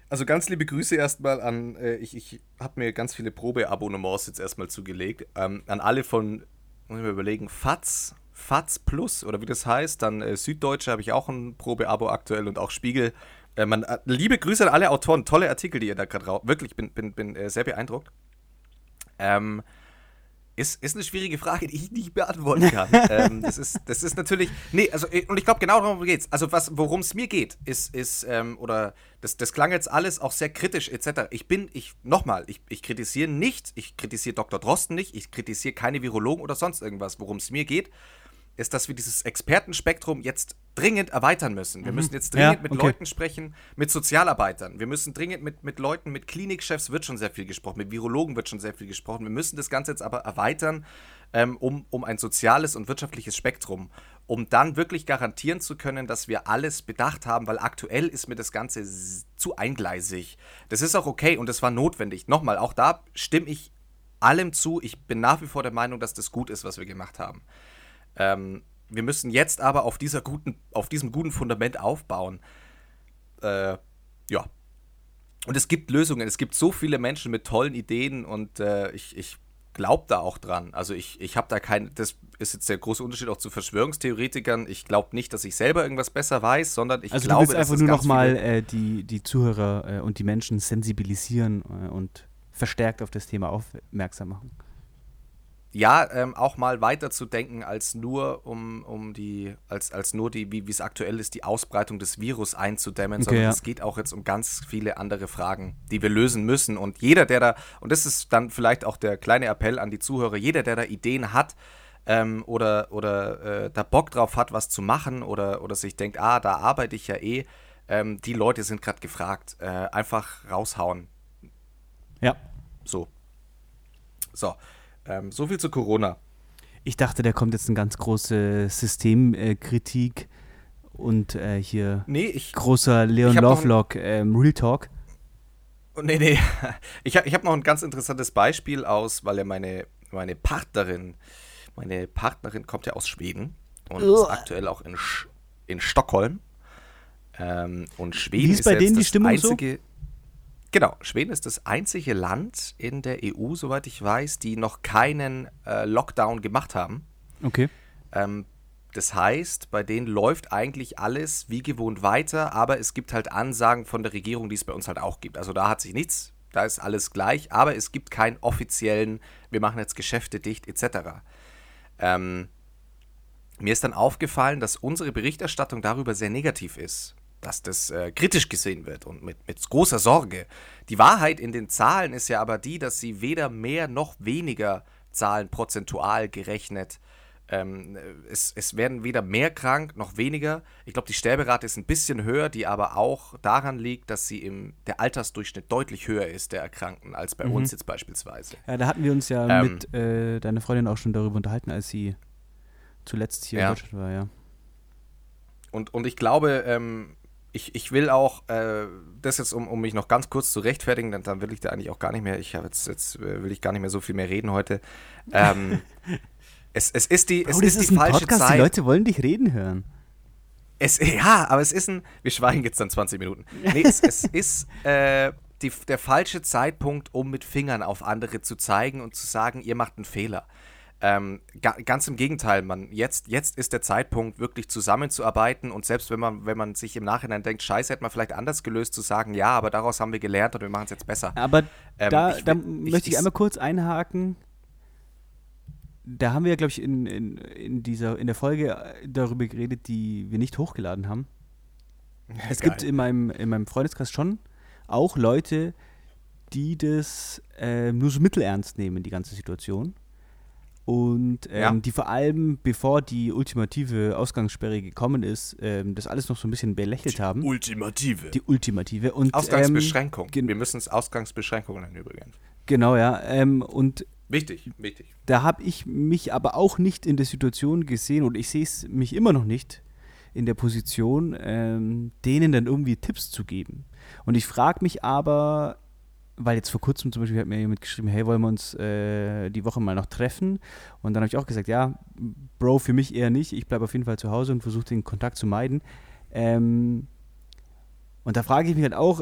also ganz liebe Grüße erstmal an, äh, ich, ich habe mir ganz viele Probeabonnements jetzt erstmal zugelegt, ähm, an alle von, muss ich mir überlegen, FATS, FATS Plus oder wie das heißt, dann äh, Süddeutsche habe ich auch ein Probeabo aktuell und auch Spiegel. Äh, man, äh, liebe Grüße an alle Autoren, tolle Artikel, die ihr da gerade raus, wirklich, bin, bin, bin äh, sehr beeindruckt. Ähm, ist, ist eine schwierige Frage, die ich nicht beantworten kann. ähm, das, ist, das ist natürlich. Nee, also, äh, und ich glaube, genau darum geht's. Also, worum es mir geht, ist, ist ähm, oder das, das klang jetzt alles auch sehr kritisch, etc. Ich bin, ich, nochmal, ich, ich kritisiere nicht, ich kritisiere Dr. Drosten nicht, ich kritisiere keine Virologen oder sonst irgendwas. Worum es mir geht, ist, dass wir dieses Expertenspektrum jetzt dringend erweitern müssen. Wir müssen jetzt dringend Ja, mit okay. Leuten sprechen, mit Sozialarbeitern. Wir müssen dringend mit, mit Leuten, mit Klinikchefs wird schon sehr viel gesprochen, mit Virologen wird schon sehr viel gesprochen. Wir müssen das Ganze jetzt aber erweitern ähm, um, um ein soziales und wirtschaftliches Spektrum, um dann wirklich garantieren zu können, dass wir alles bedacht haben, weil aktuell ist mir das Ganze zu eingleisig. Das ist auch okay und das war notwendig. Nochmal, auch da stimme ich allem zu. Ich bin nach wie vor der Meinung, dass das gut ist, was wir gemacht haben. Ähm, wir müssen jetzt aber auf, dieser guten, auf diesem guten Fundament aufbauen. Äh, ja. Und es gibt Lösungen. Es gibt so viele Menschen mit tollen Ideen und äh, ich, ich glaube da auch dran. Also ich, ich habe da kein, das ist jetzt der große Unterschied auch zu Verschwörungstheoretikern. Ich glaube nicht, dass ich selber irgendwas besser weiß, sondern ich Also glaube, du willst dass einfach nur nochmal äh, die, die Zuhörer äh, und die Menschen sensibilisieren äh, und verstärkt auf das Thema aufmerksam machen. Ja, ähm, auch mal weiter zu denken als nur um, um die, als, als nur die, wie es aktuell ist, die Ausbreitung des Virus einzudämmen, Okay, sondern ja. es geht auch jetzt um ganz viele andere Fragen, die wir lösen müssen. Und jeder, der da, und das ist dann vielleicht auch der kleine Appell an die Zuhörer, jeder, der da Ideen hat, ähm, oder, oder äh, da Bock drauf hat, was zu machen oder, oder sich denkt, ah, da arbeite ich ja eh, ähm, die Leute sind gerade gefragt. Äh, einfach raushauen. Ja. So. So. Ähm, so viel zu Corona. Ich dachte, da kommt jetzt eine ganz große Systemkritik und äh, hier Nee, ich. großer Leon Lovelock ähm, Real Talk. Nee, nee. Ich habe ich hab noch ein ganz interessantes Beispiel aus, weil ja meine, meine Partnerin, meine Partnerin kommt ja aus Schweden und ist Uah. aktuell auch in, in Stockholm. Ähm, und Schweden Wie ist bei jetzt denen die Stimmung so? Genau, Schweden ist das einzige Land in der EU, soweit ich weiß, die noch keinen äh, Lockdown gemacht haben. Okay. Ähm, das heißt, bei denen läuft eigentlich alles wie gewohnt weiter, aber es gibt halt Ansagen von der Regierung, die es bei uns halt auch gibt. Also da hat sich nichts, da ist alles gleich, aber es gibt keinen offiziellen, wir machen jetzt Geschäfte dicht etc. Ähm, mir ist dann aufgefallen, dass unsere Berichterstattung darüber sehr negativ ist, dass das äh, kritisch gesehen wird und mit, mit großer Sorge. Die Wahrheit in den Zahlen ist ja aber die, dass sie weder mehr noch weniger Zahlen prozentual gerechnet. Ähm, es, es werden weder mehr krank noch weniger. Ich glaube, die Sterberate ist ein bisschen höher, die aber auch daran liegt, dass sie im der Altersdurchschnitt deutlich höher ist der Erkrankten als bei Mhm. uns jetzt beispielsweise. Ja, da hatten wir uns ja Ähm. mit äh, deiner Freundin auch schon darüber unterhalten, als sie zuletzt hier Ja. in Deutschland war, ja. Und, und ich glaube, ähm, ich, ich will auch, äh, das jetzt, um, um mich noch ganz kurz zu rechtfertigen, dann, dann will ich da eigentlich auch gar nicht mehr, ich habe jetzt, jetzt will ich gar nicht mehr so viel mehr reden heute. Ähm, es, es ist die, es das ist ist die falsche Podcast, Zeit. die Leute wollen dich reden hören. Es, ja, aber es ist ein. Wir schweigen jetzt dann 20 Minuten. Nee, es, es ist äh, die, der falsche Zeitpunkt, um mit Fingern auf andere zu zeigen und zu sagen, ihr macht einen Fehler. Ähm, ga, ganz im Gegenteil, man, jetzt, jetzt ist der Zeitpunkt, wirklich zusammenzuarbeiten und selbst wenn man, wenn man sich im Nachhinein denkt, scheiße, hätte man vielleicht anders gelöst, zu sagen, ja, aber daraus haben wir gelernt und wir machen es jetzt besser. Aber Ähm, da, ich da ich- möchte ich ich- einmal kurz einhaken. Da haben wir, glaube ich, in, in, in, dieser, in der Folge äh, darüber geredet, die wir nicht hochgeladen haben. Es Geil. gibt in meinem, in meinem Freundeskreis schon auch Leute, die das äh, nur so mittelernst nehmen, die ganze Situation. Und ähm, Ja. die vor allem, bevor die ultimative Ausgangssperre gekommen ist, ähm, das alles noch so ein bisschen belächelt haben. Ultimative. Die ultimative. Und, Ausgangsbeschränkung. gen- wir müssen es Ausgangsbeschränkungen nennen übrigens. Ähm, genau, ja. Ähm, und Wichtig, wichtig. da habe ich mich aber auch nicht in der Situation gesehen und ich sehe es mich immer noch nicht in der Position, ähm, denen dann irgendwie Tipps zu geben. Und ich frage mich aber, weil jetzt vor kurzem zum Beispiel hat mir jemand geschrieben, hey, wollen wir uns äh, die Woche mal noch treffen? Und dann habe ich auch gesagt, ja, Bro, für mich eher nicht. Ich bleibe auf jeden Fall zu Hause und versuche den Kontakt zu meiden. Ähm, und da frage ich mich halt auch,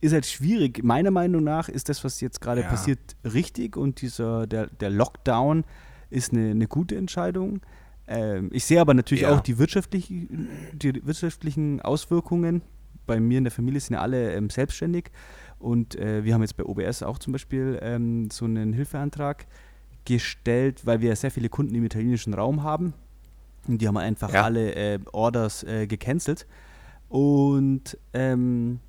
ist halt schwierig. Meiner Meinung nach ist das, was jetzt gerade Ja. passiert, richtig und dieser, der, der Lockdown ist eine, eine gute Entscheidung. Ähm, ich sehe aber natürlich Ja. auch die, wirtschaftlich, die wirtschaftlichen Auswirkungen. Bei mir in der Familie sind ja alle ähm, selbstständig und äh, wir haben jetzt bei OBS auch zum Beispiel ähm, so einen Hilfeantrag gestellt, weil wir sehr viele Kunden im italienischen Raum haben. Und die haben einfach Ja. alle äh, Orders äh, gecancelt. Und ähm,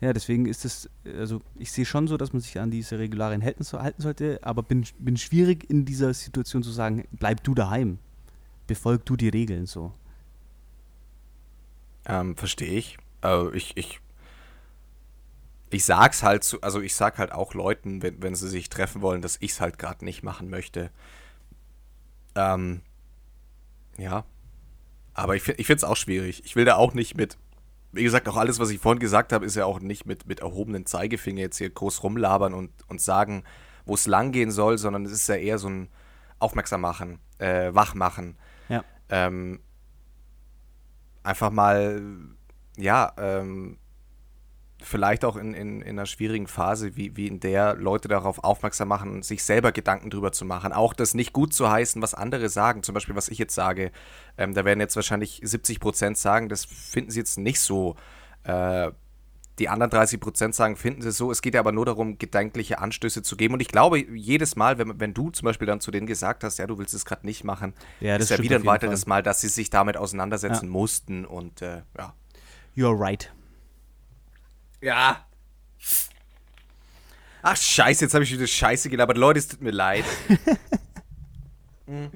ja, deswegen ist es, also ich sehe schon so, dass man sich an diese Regularien halten, so- halten sollte, aber bin, bin schwierig in dieser Situation zu sagen, bleib du daheim, befolg du die Regeln so. Ähm, verstehe ich. Äh, ich. Ich ich sag's halt zu, also ich sag halt auch Leuten, wenn, wenn sie sich treffen wollen, dass ich's halt gerade nicht machen möchte. Ähm, ja. Aber ich, ich finde es auch schwierig. Ich will da auch nicht mit, wie gesagt, auch alles, was ich vorhin gesagt habe, ist ja auch nicht mit, mit erhobenen Zeigefinger jetzt hier groß rumlabern und, und sagen, wo es lang gehen soll, sondern es ist ja eher so ein Aufmerksam machen, äh, wach machen. Ja. Ähm, einfach mal, ja, ähm, vielleicht auch in, in, in einer schwierigen Phase, wie, wie in der Leute darauf aufmerksam machen, sich selber Gedanken drüber zu machen. Auch das nicht gut zu heißen, was andere sagen. Zum Beispiel, was ich jetzt sage. Ähm, da werden jetzt wahrscheinlich 70 Prozent sagen, das finden sie jetzt nicht so äh, die anderen 30 Prozent sagen, finden sie es so. Es geht ja aber nur darum, gedankliche Anstöße zu geben. Und ich glaube, jedes Mal, wenn, wenn du zum Beispiel dann zu denen gesagt hast, ja, du willst es gerade nicht machen, Ja, das ist ja wieder ein weiteres Fall. Mal, dass sie sich damit auseinandersetzen mussten. Und äh, ja. You're right. Ja. Ach, scheiße, jetzt habe ich wieder Scheiße gelabert. Leute, es tut mir leid. Mhm.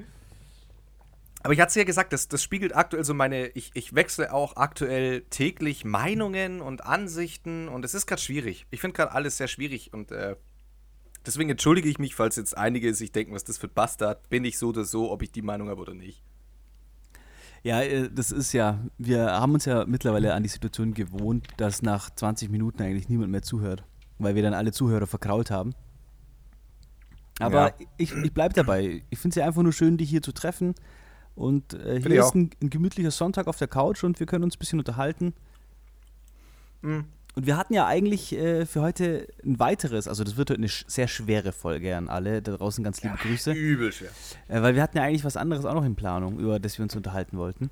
Aber ich hatte es ja gesagt, das, das spiegelt aktuell so meine. Ich, ich wechsle auch aktuell täglich Meinungen und Ansichten und es ist gerade schwierig. Ich finde gerade alles sehr schwierig und äh, deswegen entschuldige ich mich, falls jetzt einige sich denken, was das für ein Bastard. Bin ich so oder so, ob ich die Meinung habe oder nicht. Ja, äh, das ist ja, wir haben uns ja mittlerweile an die Situation gewohnt, dass nach 20 Minuten eigentlich niemand mehr zuhört, weil wir dann alle Zuhörer verkrault haben. Aber Ja. ich, ich bleibe dabei. Ich finde es ja einfach nur schön, dich hier zu treffen. Und äh, hier ist ein, ein gemütlicher Sonntag auf der Couch und wir können uns ein bisschen unterhalten. Mhm. Und wir hatten ja eigentlich äh, für heute ein weiteres, also das wird heute eine sehr schwere Folge an alle. Da draußen ganz liebe Grüße. Übel schwer. Äh, weil wir hatten ja eigentlich was anderes auch noch in Planung, über das wir uns unterhalten wollten.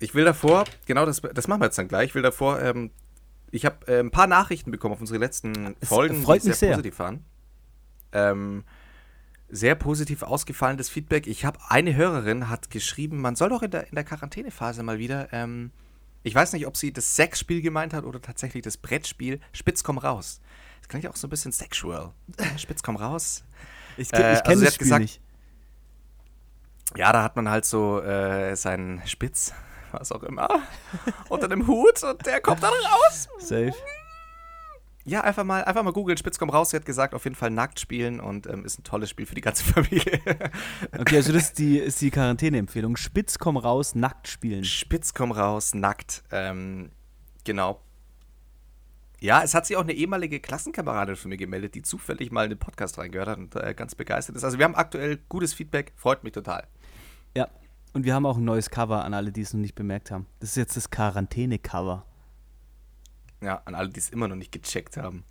Ich will davor, genau das, das machen wir jetzt dann gleich. Ich will davor, ähm, ich habe äh, ein paar Nachrichten bekommen auf unsere letzten Es Folgen, freut die mich sehr. positiv waren. Ähm, sehr positiv ausgefallenes Feedback. Ich habe eine Hörerin hat geschrieben, man soll doch in der, in der Quarantänephase mal wieder, ähm, ich weiß nicht, ob sie das Sexspiel gemeint hat oder tatsächlich das Brettspiel Spitz komm raus. Das klingt ja auch so ein bisschen sexual. Spitz komm raus. Ich, ich kenn kenne das Spiel gesagt- nicht. Ja, da hat man halt so äh, seinen Spitz, was auch immer, unter dem Hut und der kommt dann raus. Safe. Ja, einfach mal, einfach mal googeln, Spitz komm raus. Sie hat gesagt, auf jeden Fall nackt spielen und ähm, ist ein tolles Spiel für die ganze Familie. Okay, also das ist die, ist die Quarantäne-Empfehlung. Spitz komm raus, nackt spielen. Spitz komm raus, nackt. Ähm, genau. Ja, es hat sich auch eine ehemalige Klassenkameradin von mir gemeldet, die zufällig mal in den Podcast reingehört hat und äh, ganz begeistert ist. Also wir haben aktuell gutes Feedback, freut mich total. Ja. Und wir haben auch ein neues Cover an alle, die es noch nicht bemerkt haben. Das ist jetzt das Quarantäne-Cover. Ja, an alle, die es immer noch nicht gecheckt haben.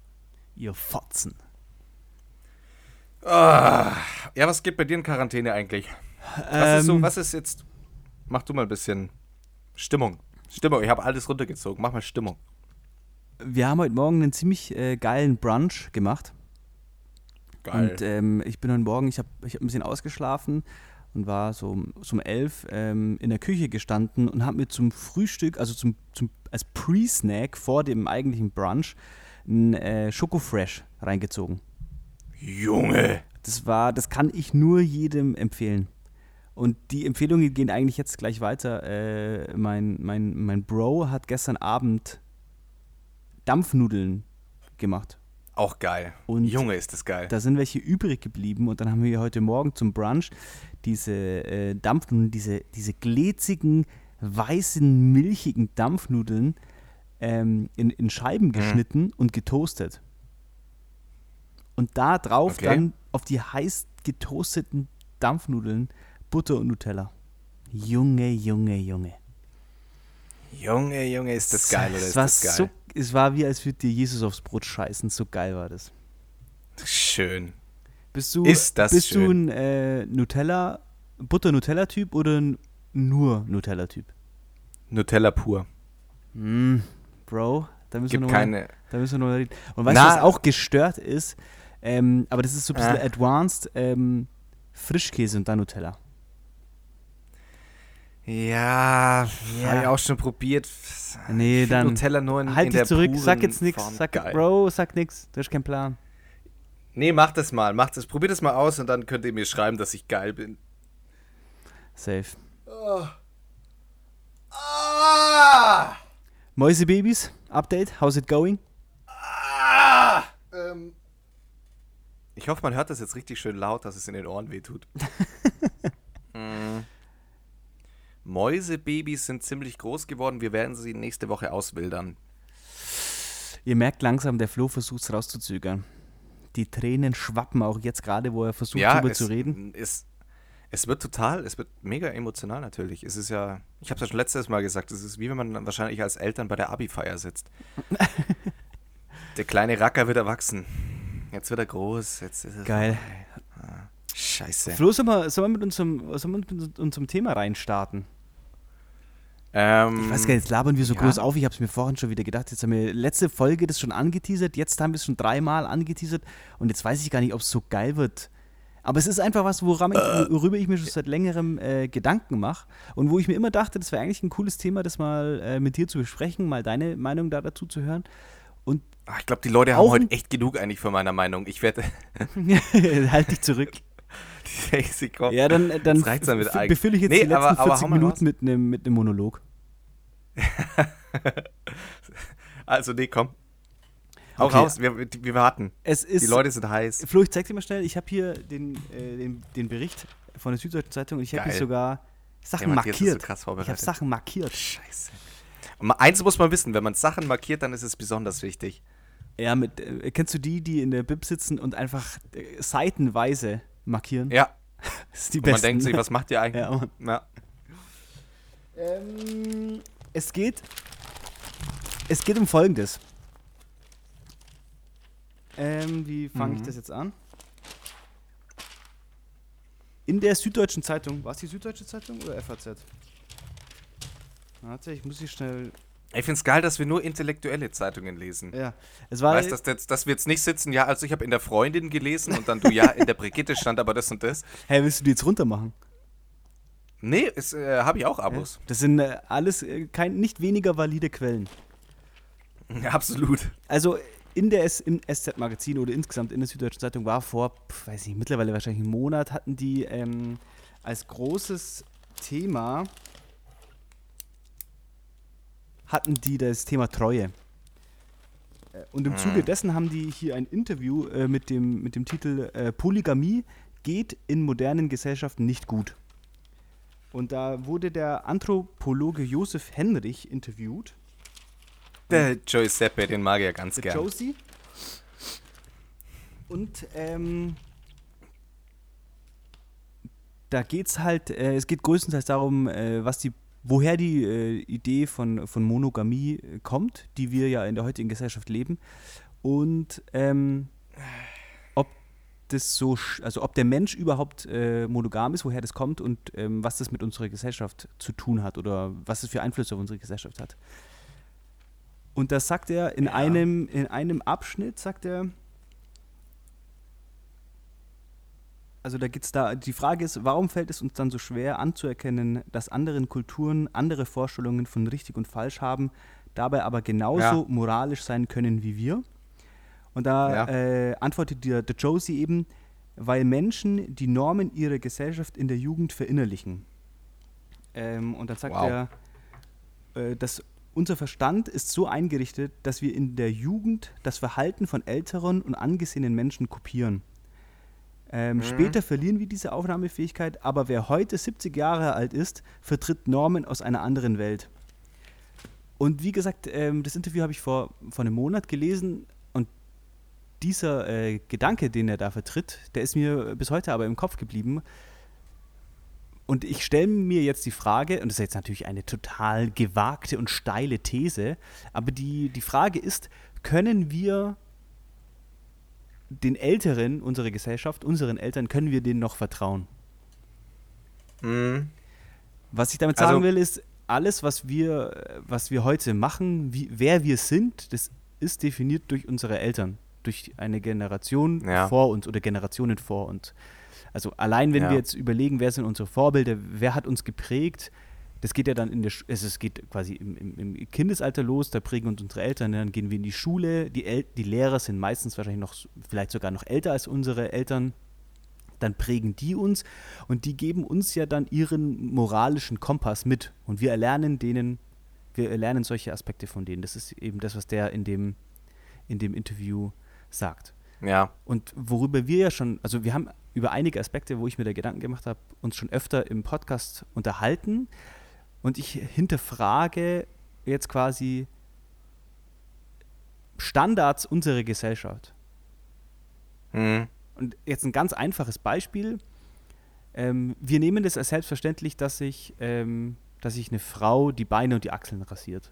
Ihr Fotzen. Ah, ja, was geht bei dir in Quarantäne eigentlich? Was ist so, Ähm, was ist jetzt? Mach du mal ein bisschen Stimmung. Stimmung, ich habe alles runtergezogen. Mach mal Stimmung. Wir haben heute Morgen einen ziemlich äh, geilen Brunch gemacht. Und ähm, ich bin heute Morgen, ich habe ich hab ein bisschen ausgeschlafen und war so, um- so um elf ähm, in der Küche gestanden und habe mir zum Frühstück, also zum, zum, als Pre-Snack vor dem eigentlichen Brunch, ein äh, Schokofresh reingezogen. Junge. Das war, das kann ich nur jedem empfehlen. Und die Empfehlungen gehen eigentlich jetzt gleich weiter. Äh, mein, mein, mein Bro hat gestern Abend Dampfnudeln gemacht. Auch geil. Und Junge, ist das geil. Da sind welche übrig geblieben und dann haben wir heute Morgen zum Brunch diese äh, Dampfnudeln, diese, diese glätzigen, weißen, milchigen Dampfnudeln ähm, in, in Scheiben geschnitten und getoastet. Und da drauf Okay. dann auf die heiß getoasteten Dampfnudeln Butter und Nutella. Junge, Junge, Junge. Junge, Junge, ist das geil oder es ist war das geil? So, es war wie, als würde dir Jesus aufs Brot scheißen. So geil war das. Schön. Bist du, Ist das bist du schön. ein äh, Nutella, Butter-Nutella-Typ oder ein nur Nutella-Typ? Nutella pur. Mm, Bro, da müssen, wir Gibt noch mal, keine. da müssen wir noch reden. Und weißt du, was auch gestört ist? Ähm, aber das ist so ein bisschen Äh. advanced. Ähm, Frischkäse und dann Nutella. Ja, Ja. habe ich auch schon probiert. Nee, dann Nutella nur in, halt in dich zurück, sag jetzt nichts. Form Sag, geil. Bro, sag nix. Du hast keinen Plan. Nee, mach das mal. Mach das. Probiert das mal aus und dann könnt ihr mir schreiben, dass ich geil bin. Safe. Ah! Mäusebabys, Update, how's it going? Ah! Ähm. Ich hoffe, man hört das jetzt richtig schön laut, dass es in den Ohren wehtut. mm. Mäusebabys sind ziemlich groß geworden. Wir werden sie nächste Woche auswildern. Ihr merkt langsam, der Flo versucht es rauszuzögern. Die Tränen schwappen auch jetzt gerade, wo er versucht, drüber es, zu reden. Es, es wird total, es wird mega emotional natürlich. Es ist ja, ich habe es ja schon letztes Mal gesagt, es ist wie wenn man dann wahrscheinlich als Eltern bei der Abi-Feier sitzt. der kleine Racker wird erwachsen. Jetzt wird er groß. Jetzt ist es Geil. Ah, Scheiße. Flo, sollen wir, sollen wir mit unserem, sollen wir mit unserem Thema reinstarten? Ähm, Ich weiß gar nicht, jetzt labern wir so ja. groß auf. Ich habe es mir vorhin schon wieder gedacht. Jetzt haben wir letzte Folge das schon angeteasert. Jetzt haben wir es schon dreimal angeteasert. Und jetzt weiß ich gar nicht, ob es so geil wird. Aber es ist einfach was, woran ich, worüber ich mir schon seit längerem äh, Gedanken mache. Und wo ich mir immer dachte, das wäre eigentlich ein cooles Thema, das mal äh, mit dir zu besprechen, mal deine Meinung da dazu zu hören. Und Ach, ich glaube, die Leute haben heute echt genug eigentlich von meiner Meinung. Ich werde. halt dich zurück. sie kommen. Ja, dann, dann damit f- eigentlich. befülle ich jetzt Nee, die letzten aber- aber 40 hau mal raus. Minuten mit einem mit einem Monolog. Also, nee, komm. Hau Okay. raus, wir, wir warten. Es ist Die Leute sind heiß. Flo, ich zeig dir mal schnell. Ich habe hier den, äh, den, den Bericht von der Süddeutschen Zeitung und ich habe hier sogar Sachen Ja, so markiert. krass ich habe. Sachen markiert. Scheiße. Und eins muss man wissen, wenn man Sachen markiert, dann ist es besonders wichtig. Ja, mit, äh, kennst du die, die in der Bib sitzen und einfach äh, seitenweise markieren? Ja, Das ist die und man besten. denkt sich, was macht ihr eigentlich? Ja, Mann. Ja. Ähm, es geht. Es geht um Folgendes. Ähm, wie fange ich Mhm. das jetzt an? In der Süddeutschen Zeitung, war es die Süddeutsche Zeitung oder FAZ? Warte, ich muss hier schnell. Ich finde es geil, dass wir nur intellektuelle Zeitungen lesen. Ja, es war. Weißt du, dass, dass, dass wir jetzt nicht sitzen, ja, also ich habe in der Freundin gelesen und dann du, ja, in der Brigitte stand aber das und das. Hä, willst du die jetzt runter machen? Nee, äh, habe ich auch Abos. Das sind äh, alles äh, kein, nicht weniger valide Quellen. Ja. Absolut. Also in der S im SZ-Magazin oder insgesamt in der Süddeutschen Zeitung war vor, pf, weiß nicht, mittlerweile wahrscheinlich einen Monat, hatten die ähm, als großes Thema hatten die das Thema Treue. Äh, Und im Zuge dessen haben die hier ein Interview äh, mit, dem, mit dem Titel äh, Polygamie geht in modernen Gesellschaften nicht gut. Und da wurde der Anthropologe Josef Henrich interviewt. Der Giuseppe, den mag ich ja ganz gern. Josie. Und ähm, da geht's halt, äh, es geht größtenteils darum, äh, was die, woher die äh, Idee von, von Monogamie äh, kommt, die wir ja in der heutigen Gesellschaft leben. Und ähm, ob das so, also ob der Mensch überhaupt äh, monogam ist, woher das kommt und ähm, was das mit unserer Gesellschaft zu tun hat oder was es für Einflüsse auf unsere Gesellschaft hat. Und das sagt er in, Ja. einem, in einem Abschnitt, sagt er, also da geht's da, die Frage ist, warum fällt es uns dann so schwer anzuerkennen, dass anderen Kulturen andere Vorstellungen von richtig und falsch haben, dabei aber genauso Ja. moralisch sein können wie wir? Und da Ja. äh, antwortet der, der Josie eben, weil Menschen die Normen ihrer Gesellschaft in der Jugend verinnerlichen. Ähm, und dann sagt Wow. er, äh, dass unser Verstand ist so eingerichtet, dass wir in der Jugend das Verhalten von älteren und angesehenen Menschen kopieren. Ähm, Mhm. Später verlieren wir diese Aufnahmefähigkeit, aber wer heute 70 Jahre alt ist, vertritt Normen aus einer anderen Welt. Und wie gesagt, ähm, das Interview habe ich vor, vor einem Monat gelesen und dieser äh, Gedanke, den er da vertritt, der ist mir bis heute aber im Kopf geblieben. Und ich stelle mir jetzt die Frage, und das ist jetzt natürlich eine total gewagte und steile These, aber die, die Frage ist, können wir den Älteren unserer Gesellschaft, unseren Eltern, können wir denen noch vertrauen? Mhm. Was ich damit Also- sagen will, ist, alles, was wir, was wir heute machen, wie, wer wir sind, das ist definiert durch unsere Eltern, durch eine Generation Ja. vor uns oder Generationen vor uns. Also allein, wenn Ja. wir jetzt überlegen, wer sind unsere Vorbilder, wer hat uns geprägt, das geht ja dann in der, Sch- es geht quasi im, im, im Kindesalter los, da prägen uns unsere Eltern, dann gehen wir in die Schule, die, El die Lehrer sind meistens wahrscheinlich noch, vielleicht sogar noch älter als unsere Eltern, dann prägen die uns und die geben uns ja dann ihren moralischen Kompass mit und wir erlernen denen, wir erlernen solche Aspekte von denen. Das ist eben das, was der in dem, in dem Interview sagt. Ja. Und worüber wir ja schon, also wir haben über einige Aspekte, wo ich mir da Gedanken gemacht habe, uns schon öfter im Podcast unterhalten. Und ich hinterfrage jetzt quasi Standards unserer Gesellschaft. Mhm. Und jetzt ein ganz einfaches Beispiel. Ähm, wir nehmen das als selbstverständlich, dass sich, ähm, dass sich eine Frau die Beine und die Achseln rasiert.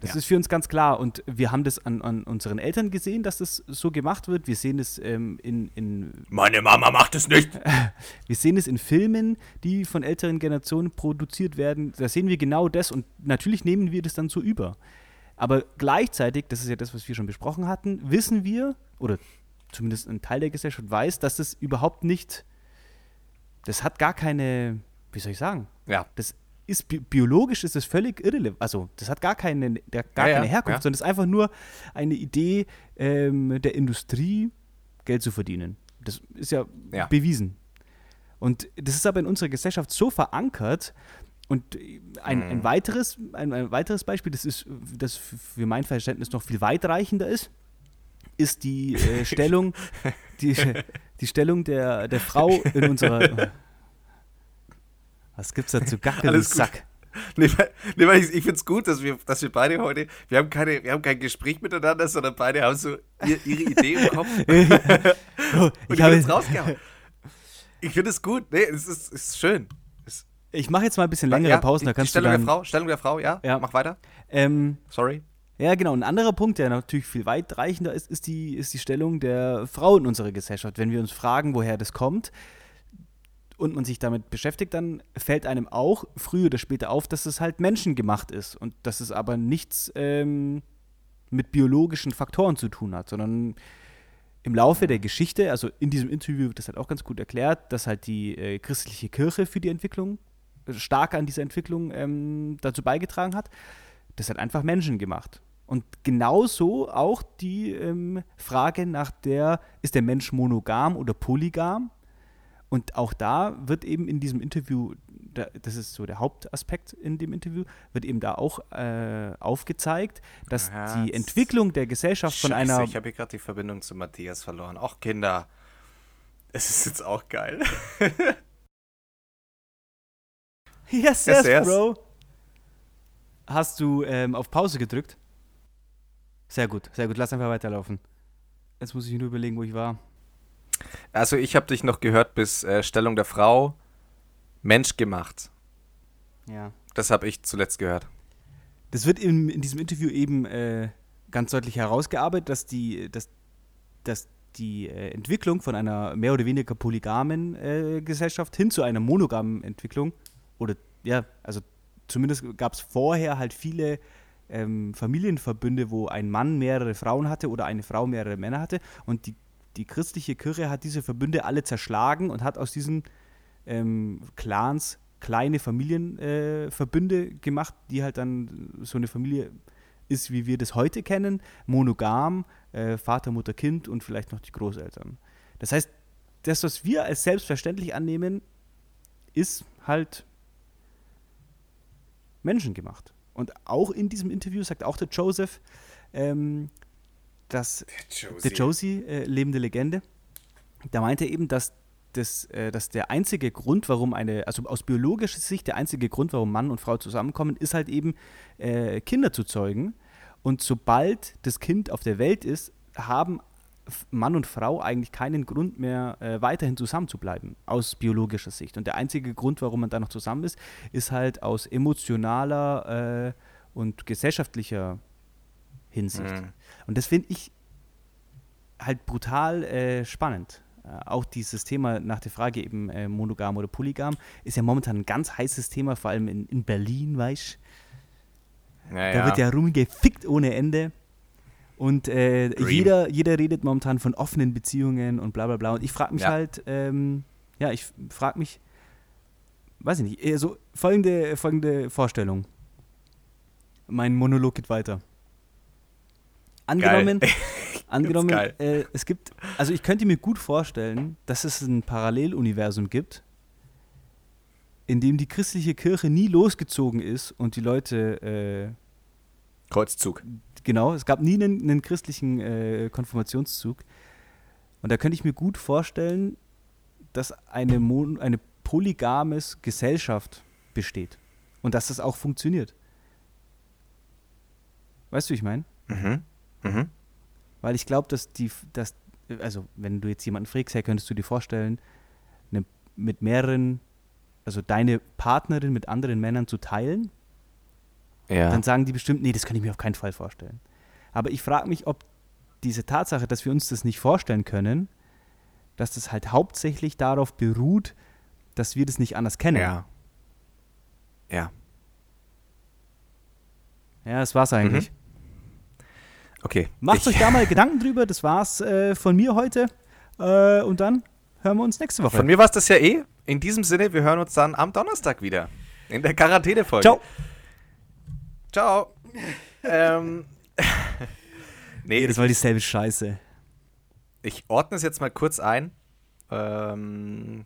Das Ja. ist für uns ganz klar. Und wir haben das an, an unseren Eltern gesehen, dass das so gemacht wird. Wir sehen es ähm, in, in Meine Mama macht es nicht. Wir sehen es in Filmen, die von älteren Generationen produziert werden. Da sehen wir genau das und natürlich nehmen wir das dann so über. Aber gleichzeitig, das ist ja das, was wir schon besprochen hatten, wissen wir, oder zumindest ein Teil der Gesellschaft weiß, dass das überhaupt nicht, das hat gar keine, wie soll ich sagen, Ja. das ist bi biologisch ist das völlig irrelevant. Also das hat gar keine, gar Ja, keine Herkunft, ja. sondern es ist einfach nur eine Idee ähm, der Industrie, Geld zu verdienen. Das ist ja, Ja. bewiesen. Und das ist aber in unserer Gesellschaft so verankert. Und ein, Mhm. ein, weiteres, ein, ein weiteres Beispiel, das ist, das für mein Verständnis noch viel weitreichender ist, ist die äh, Stellung, die, die Stellung der, der Frau in unserer. Was gibt's da zu gackeln, Alles gut. Sack? Nee, weil, nee, ich, ich finde es gut, dass wir, dass wir beide heute, wir haben, keine, wir haben kein Gespräch miteinander, sondern beide haben so ihr, ihre Idee im Kopf Oh, ich, wird jetzt habe, rausgehauen. Ich finde es gut. Nee, es ist, es ist schön. Es, ich mache jetzt mal ein bisschen längere ja, Pausen, da kannst du Stellung dann. der Frau, Stellung der Frau, ja, Ja. mach weiter. Ähm, Sorry. Ja, genau. Ein anderer Punkt, der natürlich viel weitreichender ist, ist die, ist die Stellung der Frau in unserer Gesellschaft. Wenn wir uns fragen, woher das kommt und man sich damit beschäftigt, dann fällt einem auch früher oder später auf, dass es halt menschengemacht ist und dass es aber nichts ähm, mit biologischen Faktoren zu tun hat, sondern im Laufe der Geschichte, also in diesem Interview wird das halt auch ganz gut erklärt, dass halt die äh, christliche Kirche für die Entwicklung äh, stark an dieser Entwicklung ähm, dazu beigetragen hat. Das hat einfach Menschen gemacht. Und genauso auch die ähm, Frage nach der, ist der Mensch monogam oder polygam? Und auch da wird eben in diesem Interview, da, das ist so der Hauptaspekt in dem Interview, wird eben da auch äh, aufgezeigt, dass Ja, die Entwicklung der Gesellschaft von Scheiße, einer ich habe hier gerade die Verbindung zu Matthias verloren. Ach, Kinder. Es ist jetzt auch geil. Yes, Yes, yes, yes. Bro. Hast du ähm, auf Pause gedrückt? Sehr gut, sehr gut. Lass einfach weiterlaufen. Jetzt muss ich nur überlegen, wo ich war. Also, ich habe dich noch gehört bis äh, Stellung der Frau, Mensch gemacht. Ja. Das habe ich zuletzt gehört. Das wird in, in diesem Interview eben äh, ganz deutlich herausgearbeitet, dass die, dass, dass die äh, Entwicklung von einer mehr oder weniger polygamen äh, Gesellschaft hin zu einer monogamen Entwicklung, oder ja, also zumindest gab es vorher halt viele ähm, Familienverbünde, wo ein Mann mehrere Frauen hatte oder eine Frau mehrere Männer hatte. Und die, die christliche Kirche hat diese Verbünde alle zerschlagen und hat aus diesen ähm, Clans kleine Familienverbünde äh, gemacht, die halt dann so eine Familie ist, wie wir das heute kennen, monogam, äh, Vater, Mutter, Kind und vielleicht noch die Großeltern. Das heißt, das, was wir als selbstverständlich annehmen, ist halt menschengemacht. Und auch in diesem Interview sagt auch der Joseph, ähm, dass der Josie, äh, lebende Legende, da meinte er eben, dass, das, äh, dass der einzige Grund, warum eine, also aus biologischer Sicht der einzige Grund, warum Mann und Frau zusammenkommen, ist halt eben äh, Kinder zu zeugen. Und sobald das Kind auf der Welt ist, haben Mann und Frau eigentlich keinen Grund mehr, äh, weiterhin zusammen zu bleiben, aus biologischer Sicht. Und der einzige Grund, warum man da noch zusammen ist, ist halt aus emotionaler äh, und gesellschaftlicher Hinsicht. Mhm. Und das finde ich halt brutal äh, spannend. Äh, auch dieses Thema nach der Frage eben äh, monogam oder polygam ist ja momentan ein ganz heißes Thema, vor allem in, in Berlin, weißt du. Ja, Da wird ja rumgefickt ohne Ende. Und äh, jeder, jeder redet momentan von offenen Beziehungen und bla bla bla. Und ich frage mich Ja. halt, ähm, ja, ich frage mich, weiß ich nicht, so folgende, folgende Vorstellung. Mein Monolog geht weiter. Angenommen, angenommen äh, es gibt, also ich könnte mir gut vorstellen, dass es ein Paralleluniversum gibt, in dem die christliche Kirche nie losgezogen ist und die Leute äh, Kreuzzug. Genau, es gab nie einen, einen christlichen äh, Konfirmationszug. Und da könnte ich mir gut vorstellen, dass eine, mon eine polygames Gesellschaft besteht. Und dass das auch funktioniert. Weißt du, wie ich meine? Mhm. Mhm. Weil ich glaube, dass die, dass, also wenn du jetzt jemanden fragst, hey, könntest du dir vorstellen, eine, mit mehreren, also deine Partnerin mit anderen Männern zu teilen? Ja. dann sagen die bestimmt, nee, das kann ich mir auf keinen Fall vorstellen. Aber ich frage mich, ob diese Tatsache, dass wir uns das nicht vorstellen können, dass das halt hauptsächlich darauf beruht, dass wir das nicht anders kennen. Ja. Ja. Ja, das war's eigentlich. Okay. Macht Ich- euch da mal Gedanken drüber. Das war's äh, von mir heute. Äh, und dann hören wir uns nächste Woche. Von mir war es das ja eh. In diesem Sinne, wir hören uns dann am Donnerstag wieder. In der Quarantäne-Folge. Ciao. Ciao. ähm. nee, Das war dieselbe Scheiße. ich ordne es jetzt mal kurz ein. Ähm,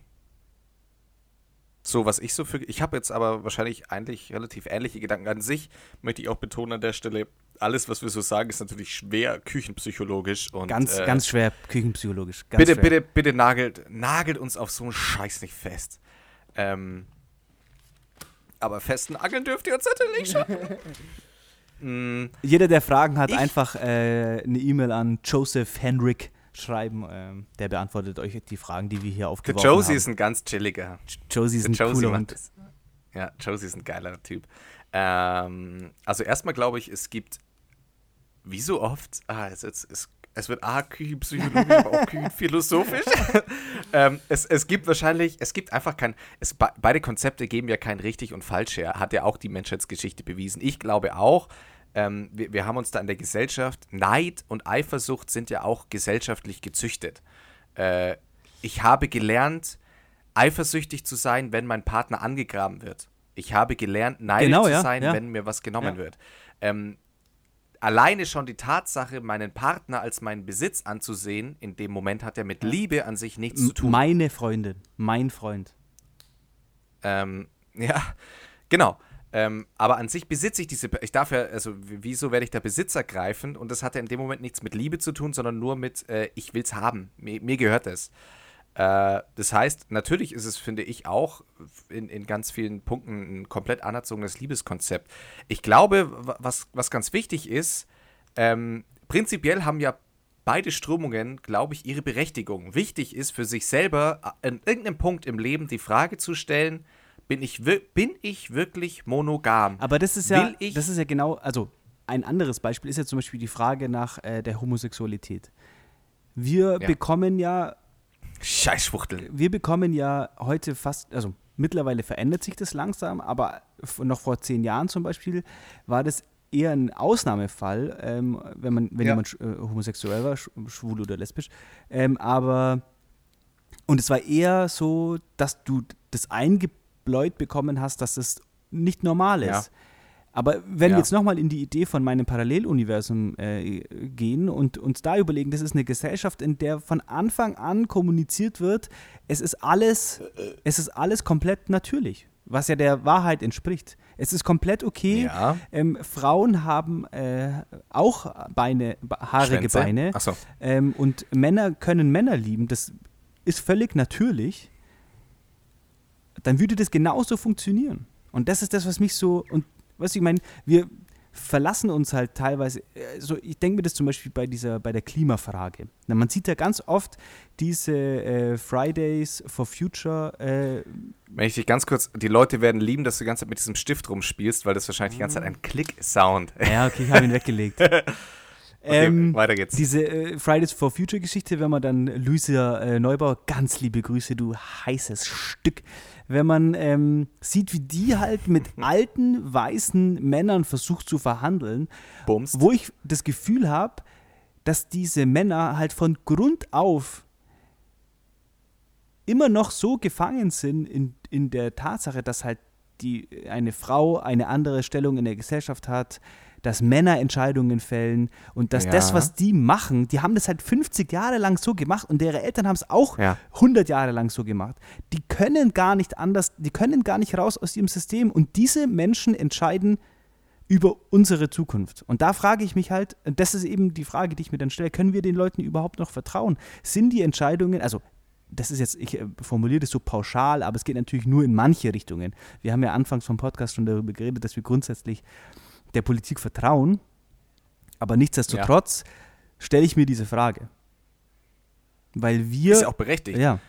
so, was ich so für. Ich habe jetzt aber wahrscheinlich eigentlich relativ ähnliche Gedanken an sich. Möchte ich auch betonen an der Stelle. Alles, was wir so sagen, ist natürlich schwer küchenpsychologisch. Und, Ganz, äh, ganz schwer küchenpsychologisch. Ganz bitte, schwer. bitte, bitte nagelt, nagelt uns auf so einen Scheiß nicht fest. Ähm, aber fest nageln dürft ihr uns natürlich schon. mm, Jeder, der Fragen hat, Ich- einfach äh, eine E-Mail an Joseph Henrik schreiben. Ähm, der beantwortet euch die Fragen, die wir hier der aufgeworfen Josie haben. ist ein ganz chilliger. Josie ist Der ein Josie cooler Hund. Ja, Josie ist ein geiler Typ. Ähm, also erstmal glaube ich, es gibt, wie so oft, ah, es, es, es, es wird A, küchenpsychologisch, aber auch küchenphilosophisch. ähm, es, es gibt wahrscheinlich, es gibt einfach kein, es, be beide Konzepte geben ja kein richtig und falsch her, hat ja auch die Menschheitsgeschichte bewiesen. Ich glaube auch, ähm, wir, wir haben uns da in der Gesellschaft, Neid und Eifersucht sind ja auch gesellschaftlich gezüchtet. Äh, ich habe gelernt, eifersüchtig zu sein, wenn mein Partner angegraben wird. Ich habe gelernt, neidisch Genau, zu ja, sein, ja. wenn mir was genommen Ja. wird. Ähm, alleine schon die Tatsache, meinen Partner als meinen Besitz anzusehen, in dem Moment hat er mit Liebe an sich nichts zu tun. Meine Freundin, mein Freund. Ähm, ja, genau. Ähm, aber an sich besitze ich diese, ich darf ja, also wieso werde ich da Besitz ergreifen? Und das hat ja in dem Moment nichts mit Liebe zu tun, sondern nur mit, äh, ich will's haben, mir, mir gehört es. Äh, das heißt, natürlich ist es, finde ich, auch in, in ganz vielen Punkten ein komplett anerzogenes Liebeskonzept. Ich glaube, wa- was, was ganz wichtig ist, ähm, prinzipiell haben ja beide Strömungen, glaube ich, ihre Berechtigung. Wichtig ist für sich selber äh, an irgendeinem Punkt im Leben die Frage zu stellen, bin ich, bin ich wirklich monogam? Aber das ist ja, das ist ja genau, also ein anderes Beispiel ist ja zum Beispiel die Frage nach äh, der Homosexualität. Wir Ja. bekommen ja, Scheißschwuchteln. wir bekommen ja heute fast, also mittlerweile verändert sich das langsam, aber noch vor zehn Jahren zum Beispiel war das eher ein Ausnahmefall, ähm, wenn man, wenn Ja. jemand äh, homosexuell war, sch schwul oder lesbisch. Ähm, aber und es war eher so, dass du das eingebläut bekommen hast, dass es nicht normal ist. Ja. Aber wenn Ja. wir jetzt nochmal in die Idee von meinem Paralleluniversum äh, gehen und uns da überlegen, das ist eine Gesellschaft, in der von Anfang an kommuniziert wird, es ist alles, es ist alles komplett natürlich, was ja der Wahrheit entspricht. Es ist komplett okay. Ja. Ähm, Frauen haben äh, auch Beine, haarige Schwänze? Beine. Achso. Ähm, und Männer können Männer lieben. Das ist völlig natürlich. Dann würde das genauso funktionieren. Und das ist das, was mich so. Und was ich meine, wir verlassen uns halt teilweise. Also ich denke mir das zum Beispiel bei dieser, bei der Klimafrage. Na, man sieht ja ganz oft diese äh, Fridays for Future äh, Wenn ich dich ganz kurz, die Leute werden lieben, dass du die ganze Zeit mit diesem Stift rumspielst, weil das wahrscheinlich die ganze Zeit ein Klick-Sound. Ja, okay, ich habe ihn weggelegt. Okay, Ähm, weiter geht's. Diese äh, Fridays for Future Geschichte, wenn man dann Luisa äh, Neubauer, ganz liebe Grüße, du heißes Stück, wenn man ähm, sieht, wie die halt mit alten weißen Männern versucht zu verhandeln, Bumst. wo ich das Gefühl habe, dass diese Männer halt von Grund auf immer noch so gefangen sind in, in der Tatsache, dass halt die, eine Frau eine andere Stellung in der Gesellschaft hat, dass Männer Entscheidungen fällen und dass Ja. das, was die machen, die haben das halt 50 Jahre lang so gemacht und ihre Eltern haben es auch Ja. 100 Jahre lang so gemacht. Die können gar nicht anders, die können gar nicht raus aus ihrem System und diese Menschen entscheiden über unsere Zukunft. Und da frage ich mich halt, und das ist eben die Frage, die ich mir dann stelle, können wir den Leuten überhaupt noch vertrauen? Sind die Entscheidungen, also das ist jetzt, ich äh, formuliere das so pauschal, aber es geht natürlich nur in manche Richtungen. Wir haben ja anfangs vom Podcast schon darüber geredet, dass wir grundsätzlich der Politik vertrauen, aber nichtsdestotrotz stelle ich mir diese Frage. Weil wir. Ist ja auch berechtigt. ja,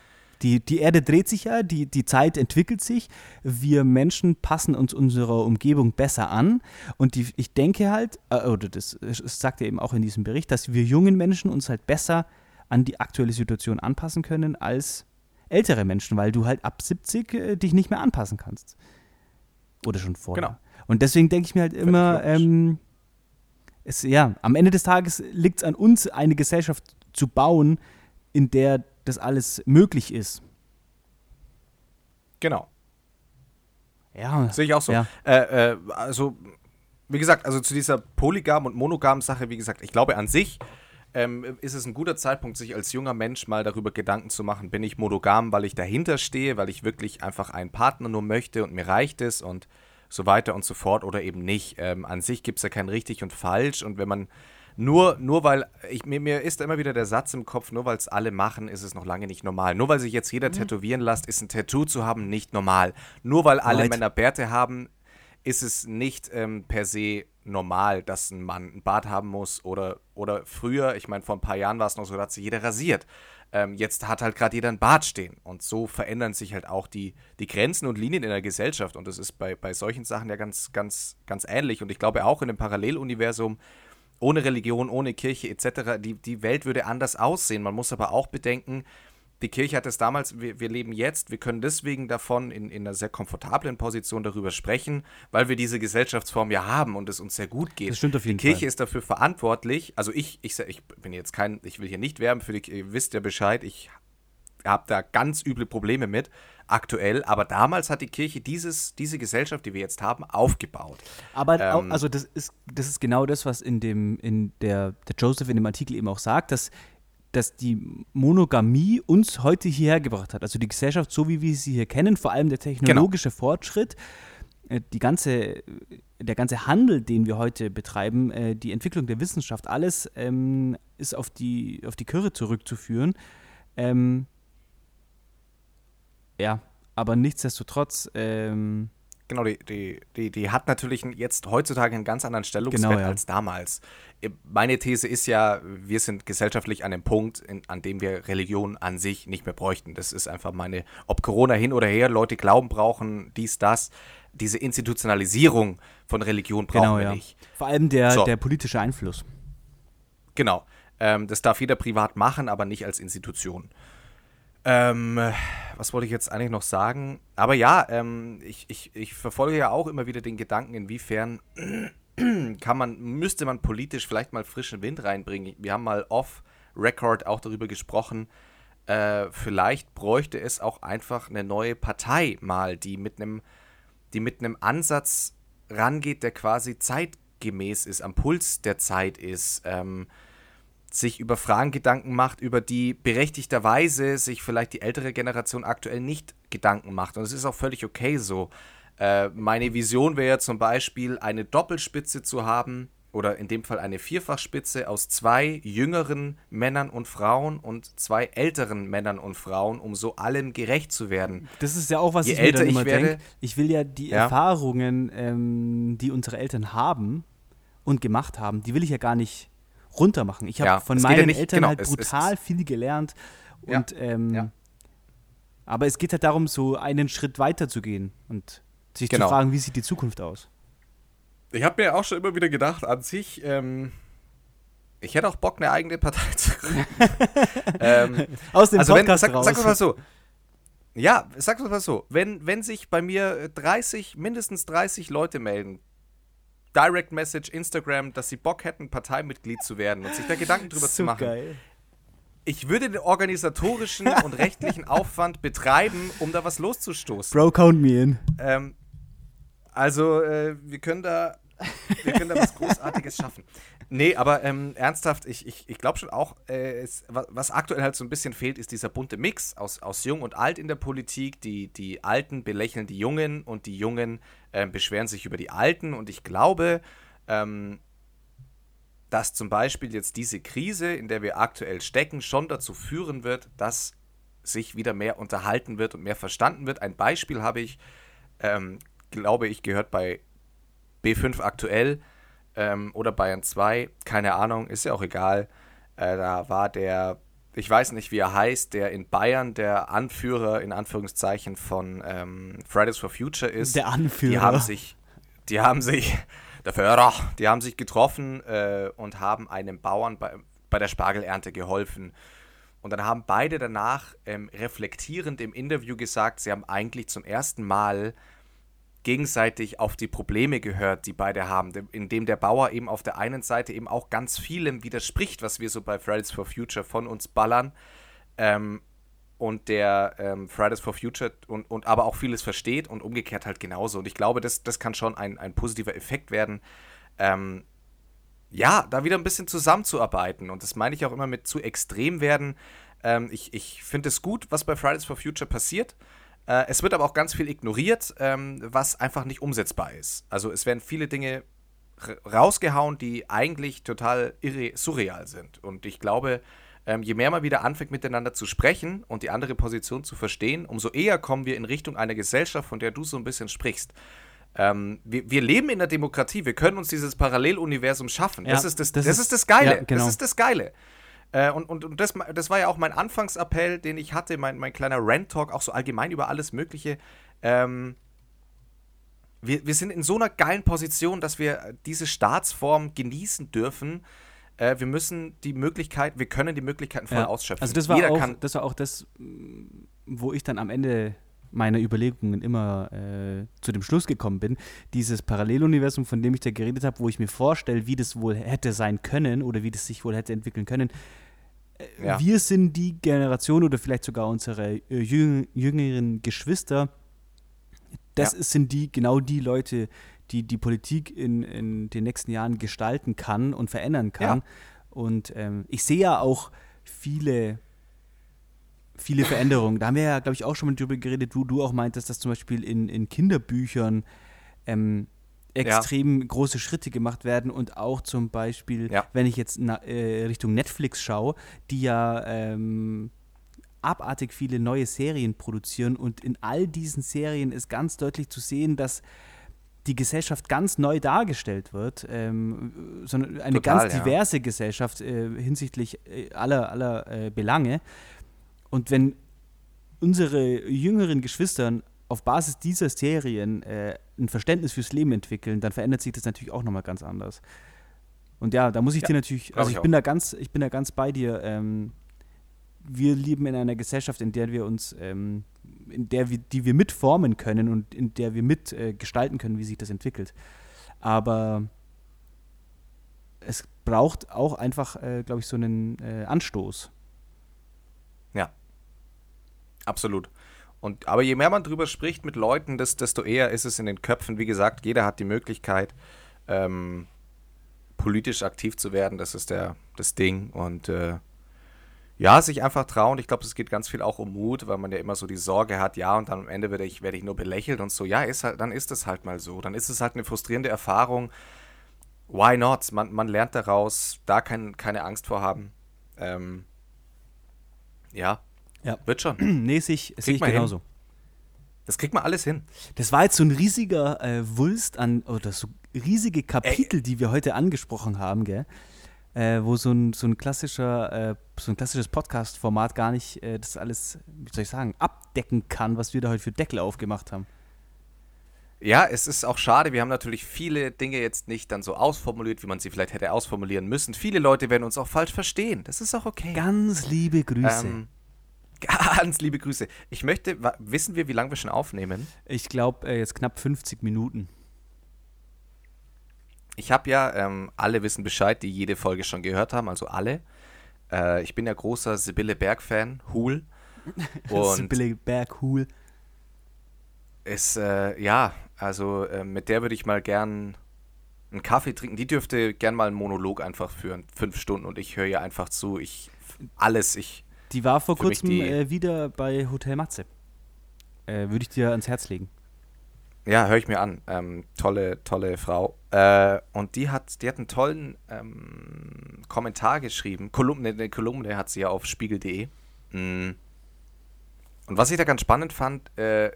Die, die Erde dreht sich ja, die, die Zeit entwickelt sich. Wir Menschen passen uns unserer Umgebung besser an. Und die, ich denke halt, äh, oder das, das sagt er eben auch in diesem Bericht, dass wir jungen Menschen uns halt besser an die aktuelle Situation anpassen können als ältere Menschen, weil du halt ab 70 äh, dich nicht mehr anpassen kannst. Oder schon vorher. Genau. Und deswegen denke ich mir halt immer, ähm, es, ja, am Ende des Tages liegt es an uns, eine Gesellschaft zu bauen, in der das alles möglich ist. Genau. Ja, Sehe ich auch so. Ja. Äh, äh, also, wie gesagt, also zu dieser polygam und monogam Sache, wie gesagt, ich glaube an sich ähm, ist es ein guter Zeitpunkt, sich als junger Mensch mal darüber Gedanken zu machen, bin ich monogam, weil ich dahinter stehe, weil ich wirklich einfach einen Partner nur möchte und mir reicht es und so weiter und so fort oder eben nicht. Ähm, an sich gibt es ja kein richtig und falsch und wenn man nur, nur weil, ich, mir, mir ist immer wieder der Satz im Kopf, nur weil es alle machen, ist es noch lange nicht normal. Nur weil sich jetzt jeder tätowieren lässt, ist ein Tattoo zu haben nicht normal. Nur weil alle Right. Männer Bärte haben, ist es nicht ähm, per se normal, dass ein Mann einen Bart haben muss oder, oder früher, ich meine, vor ein paar Jahren war es noch so, da hat sich jeder rasiert. Ähm, jetzt hat halt gerade jeder einen Bart stehen und so verändern sich halt auch die, die Grenzen und Linien in der Gesellschaft und das ist bei, bei solchen Sachen ja ganz, ganz, ganz ähnlich und ich glaube auch in dem Paralleluniversum ohne Religion, ohne Kirche etc., die, die Welt würde anders aussehen. Man muss aber auch bedenken, die Kirche hat es damals, wir, wir leben jetzt, wir können deswegen davon in, in einer sehr komfortablen Position darüber sprechen, weil wir diese Gesellschaftsform ja haben und es uns sehr gut geht. Das stimmt auf jeden die Kirche Fall. ist dafür verantwortlich. Also ich, ich, ich bin jetzt kein, ich will hier nicht werben für die, ihr wisst ja Bescheid, ich habe da ganz üble Probleme mit aktuell, aber damals hat die Kirche dieses, diese Gesellschaft, die wir jetzt haben, aufgebaut. Aber Ähm, also das ist, das ist genau das, was in dem, in der, der Joseph in dem Artikel eben auch sagt, dass, dass die Monogamie uns heute hierher gebracht hat. Also die Gesellschaft, so wie wir sie hier kennen, vor allem der technologische Fortschritt, äh, die ganze, der ganze Handel, den wir heute betreiben, äh, die Entwicklung der Wissenschaft, alles ähm, ist auf die, auf die Kirche zurückzuführen. Ähm, ja, aber nichtsdestotrotz, ähm, Genau, die, die, die, die hat natürlich jetzt heutzutage einen ganz anderen Stellungswert Genau, ja. als damals. Äh, Meine These ist ja, wir sind gesellschaftlich an einem Punkt, in, an dem wir Religion an sich nicht mehr bräuchten. Das ist einfach meine, ob Corona hin oder her, Leute Glauben brauchen, dies, das. Diese Institutionalisierung von Religion brauchen genau, wir ja. nicht. Vor allem der, So. der politische Einfluss. Genau. Ähm, das darf jeder privat machen, aber nicht als Institution. Ähm, was wollte ich jetzt eigentlich noch sagen? Aber ja, ähm, ich, ich, ich verfolge ja auch immer wieder den Gedanken, inwiefern kann man, müsste man politisch vielleicht mal frischen Wind reinbringen. Wir haben mal off-Record auch darüber gesprochen. Äh, vielleicht bräuchte es auch einfach eine neue Partei mal, die mit einem, die mit einem Ansatz rangeht, der quasi zeitgemäß ist, am Puls der Zeit ist. Ähm, sich über Fragen Gedanken macht, über die berechtigterweise sich vielleicht die ältere Generation aktuell nicht Gedanken macht. Und es ist auch völlig okay so. Äh, meine Vision wäre zum Beispiel, eine Doppelspitze zu haben, oder in dem Fall eine Vierfachspitze aus zwei jüngeren Männern und Frauen und zwei älteren Männern und Frauen, um so allem gerecht zu werden. Das ist ja auch, was Je ich mir älter dann ich immer werde- denke. Ich will ja die Ja. Erfahrungen, ähm, die unsere Eltern haben und gemacht haben, die will ich ja gar nicht runtermachen. Ich habe Ja, von es geht ja meinen nicht- Eltern genau, halt es- es- brutal viel gelernt. Ja, Und, ähm, ja. Aber es geht halt darum, so einen Schritt weiter zu gehen und sich Genau. zu fragen, wie sieht die Zukunft aus. Ich habe mir auch schon immer wieder gedacht, an sich, ähm, ich hätte auch Bock, eine eigene Partei zu gründen. ähm, Aus dem also wenn, Podcast sag, raus. sag mal so. Ja, sag mal so. Wenn, wenn sich bei mir äh, 30, mindestens 30 Leute melden, Direct Message, Instagram, dass sie Bock hätten, Parteimitglied zu werden und sich da Gedanken drüber zu so machen. geil. Ich würde den organisatorischen und rechtlichen Aufwand betreiben, um da was loszustoßen. Bro, count me in. Ähm, also, äh, wir können da, wir können da was Großartiges schaffen. Nee, aber ähm, ernsthaft, ich, ich, ich glaube schon auch, äh, es, was, aktuell halt so ein bisschen fehlt, ist dieser bunte Mix aus, aus Jung und Alt in der Politik. Die, die Alten belächeln die Jungen und die Jungen ähm, beschweren sich über die Alten. Und ich glaube, ähm, dass zum Beispiel jetzt diese Krise, in der wir aktuell stecken, schon dazu führen wird, dass sich wieder mehr unterhalten wird und mehr verstanden wird. Ein Beispiel habe ich, ähm, glaube ich, gehört bei B5 aktuell ähm, oder Bayern 2, keine Ahnung, ist ja auch egal. Äh, da war der ich weiß nicht, wie er heißt, der in Bayern der Anführer in Anführungszeichen von ähm, Fridays for Future ist. Der Anführer. Die haben sich, die haben sich, der Führer, die haben sich getroffen äh, und haben einem Bauern bei, bei der Spargelernte geholfen. Und dann haben beide danach ähm, reflektierend im Interview gesagt, sie haben eigentlich zum ersten Mal gegenseitig auf die Probleme gehört, die beide haben, indem der Bauer eben auf der einen Seite eben auch ganz vielem widerspricht, was wir so bei Fridays for Future von uns ballern. Ähm, und der ähm, Fridays for Future und, und aber auch vieles versteht und umgekehrt halt genauso. Und ich glaube, das, das kann schon ein, ein positiver Effekt werden. Ähm, ja, da wieder ein bisschen zusammenzuarbeiten. Und das meine ich auch immer mit zu extrem werden. Ähm, ich ich finde es gut, was bei Fridays for Future passiert. Äh, es wird aber auch ganz viel ignoriert, ähm, was einfach nicht umsetzbar ist. Also es werden viele Dinge rausgehauen, die eigentlich total irre surreal sind. Und ich glaube, ähm, je mehr man wieder anfängt miteinander zu sprechen und die andere Position zu verstehen, umso eher kommen wir in Richtung einer Gesellschaft, von der du so ein bisschen sprichst. Ähm, wir, wir, leben in der Demokratie, wir können uns dieses Paralleluniversum schaffen. Ja, das, ist das, das, das, ist, das Geile. Ja, genau. Das ist das Geile. Äh, und und, und das, das war ja auch mein Anfangsappell, den ich hatte, mein, mein kleiner Rant-Talk, auch so allgemein über alles Mögliche. Ähm, wir, wir sind in so einer geilen Position, dass wir diese Staatsform genießen dürfen. Äh, wir müssen die Möglichkeit, wir können die Möglichkeiten voll ja, ausschöpfen. Also das war, Jeder auch, das war auch das, wo ich dann am Ende meiner Überlegungen immer äh, zu dem Schluss gekommen bin, dieses Paralleluniversum, von dem ich da geredet habe, wo ich mir vorstelle, wie das wohl hätte sein können oder wie das sich wohl hätte entwickeln können. Äh, ja. Wir sind die Generation oder vielleicht sogar unsere äh, jüng jüngeren Geschwister. Das ja. sind die genau die Leute, die die Politik in, in den nächsten Jahren gestalten kann und verändern kann. Ja. Und ähm, ich sehe ja auch viele viele Veränderungen. Da haben wir ja, glaube ich, auch schon mal drüber geredet, wo du auch meintest, dass zum Beispiel in, in Kinderbüchern ähm, extrem ja. große Schritte gemacht werden und auch zum Beispiel, ja. wenn ich jetzt na, äh, Richtung Netflix schaue, die ja ähm, abartig viele neue Serien produzieren und in all diesen Serien ist ganz deutlich zu sehen, dass die Gesellschaft ganz neu dargestellt wird, ähm, sondern eine Total, ganz diverse ja. Gesellschaft äh, hinsichtlich äh, aller, aller äh, Belange. Und wenn unsere jüngeren Geschwister auf Basis dieser Serien äh, ein Verständnis fürs Leben entwickeln, dann verändert sich das natürlich auch nochmal ganz anders. Und ja, da muss ich ja, dir natürlich, also ich, ich bin da ganz, ich bin da ganz bei dir. Ähm, wir leben in einer Gesellschaft, in der wir uns, ähm, in der wir, die wir mitformen können und in der wir mit äh, können, wie sich das entwickelt. Aber es braucht auch einfach, äh, glaube ich, so einen äh, Anstoß. Ja. Absolut. Und, aber je mehr man drüber spricht mit Leuten, desto eher ist es in den Köpfen. Wie gesagt, jeder hat die Möglichkeit, ähm, politisch aktiv zu werden. Das ist der, das Ding. Und äh, ja, sich einfach trauen. Ich glaube, es geht ganz viel auch um Mut, weil man ja immer so die Sorge hat, ja, und dann am Ende werde ich, werde ich nur belächelt und so. Ja, ist halt, dann ist es halt mal so. Dann ist es halt eine frustrierende Erfahrung. Why not? Man, man lernt daraus, da kein, keine Angst vor haben. Ähm, ja, ja. Wird schon. nee, sehe ich, seh ich genauso. Hin. Das kriegt man alles hin. Das war jetzt so ein riesiger äh, Wulst an, oder so riesige Kapitel, Ey. die wir heute angesprochen haben, gell? Äh, wo so ein, so ein klassischer, äh, so ein klassisches Podcast-Format gar nicht äh, das alles, wie soll ich sagen, abdecken kann, was wir da heute für Deckel aufgemacht haben. Ja, es ist auch schade. Wir haben natürlich viele Dinge jetzt nicht dann so ausformuliert, wie man sie vielleicht hätte ausformulieren müssen. Viele Leute werden uns auch falsch verstehen. Das ist auch okay. Ganz liebe Grüße. Ähm, Ganz liebe Grüße. Ich möchte, wissen wir, wie lange wir schon aufnehmen? Ich glaube, äh, jetzt knapp 50 Minuten. Ich habe ja, ähm, alle wissen Bescheid, die jede Folge schon gehört haben, also alle. Äh, ich bin ja großer Sibylle Berg-Fan, Hul. Sibylle Berg, Hul. Ist, äh, ja, also äh, mit der würde ich mal gern einen Kaffee trinken. Die dürfte gern mal einen Monolog einfach führen, fünf Stunden und ich höre ihr einfach zu. Ich, alles, ich die war vor kurzem äh, wieder bei Hotel Matze. Äh, Würde ich dir ans Herz legen. Ja, höre ich mir an. Ähm, tolle, tolle Frau. Äh, und die hat, die hat einen tollen ähm, Kommentar geschrieben. Kolumne, eine Kolumne hat sie ja auf spiegel.de. Mm. Und was ich da ganz spannend fand, äh,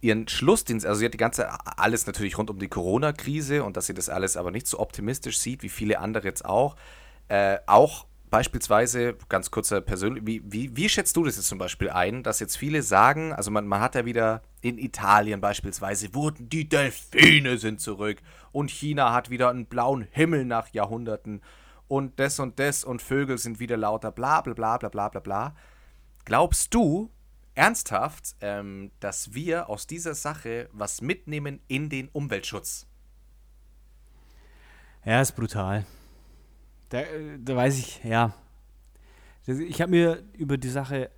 ihren Schlussdienst, also sie hat die ganze, alles natürlich rund um die Corona-Krise und dass sie das alles aber nicht so optimistisch sieht, wie viele andere jetzt auch. Äh, auch beispielsweise, ganz kurzer persönlich, wie, wie, wie schätzt du das jetzt zum Beispiel ein, dass jetzt viele sagen, also man, man hat ja wieder in Italien beispielsweise, wurden die Delfine sind zurück und China hat wieder einen blauen Himmel nach Jahrhunderten und das und das und Vögel sind wieder lauter, bla bla bla bla bla bla bla. Glaubst du ernsthaft, ähm, dass wir aus dieser Sache was mitnehmen in den Umweltschutz? Ja, ist brutal. Da, äh, da weiß ich, ja. Ich habe mir über die Sache,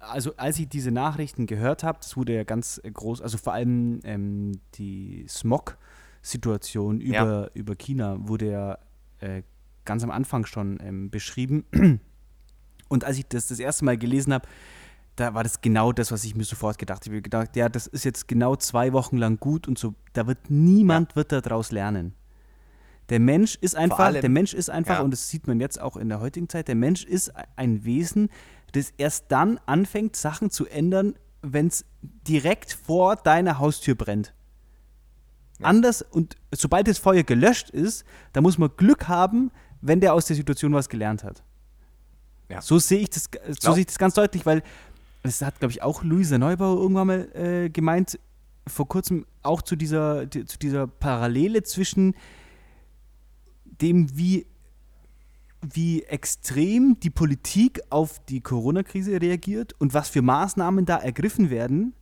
also als ich diese Nachrichten gehört habe, das wurde ja ganz äh, groß, also vor allem ähm, die Smog-Situation Ja. über, über China wurde ja äh, ganz am Anfang schon ähm, beschrieben. Und als ich das das erste Mal gelesen habe, da war das genau das, was ich mir sofort gedacht habe. Ich habe gedacht, ja, das ist jetzt genau zwei Wochen lang gut und so. Da wird niemand wird daraus lernen. Der Mensch ist einfach, allem- der Mensch ist einfach, ja. und das sieht man jetzt auch in der heutigen Zeit, der Mensch ist ein Wesen, das erst dann anfängt, Sachen zu ändern, wenn es direkt vor deiner Haustür brennt. Anders, und sobald das Feuer gelöscht ist, da muss man Glück haben, wenn der aus der Situation was gelernt hat. Ja. So sehe ich das, so Glaub- sehe ich das ganz deutlich, weil das hat, glaube ich, auch Luisa Neubauer irgendwann mal äh, gemeint, vor kurzem auch zu dieser, die, zu dieser Parallele zwischen dem, wie, wie extrem die Politik auf die Corona-Krise reagiert und was für Maßnahmen da ergriffen werden,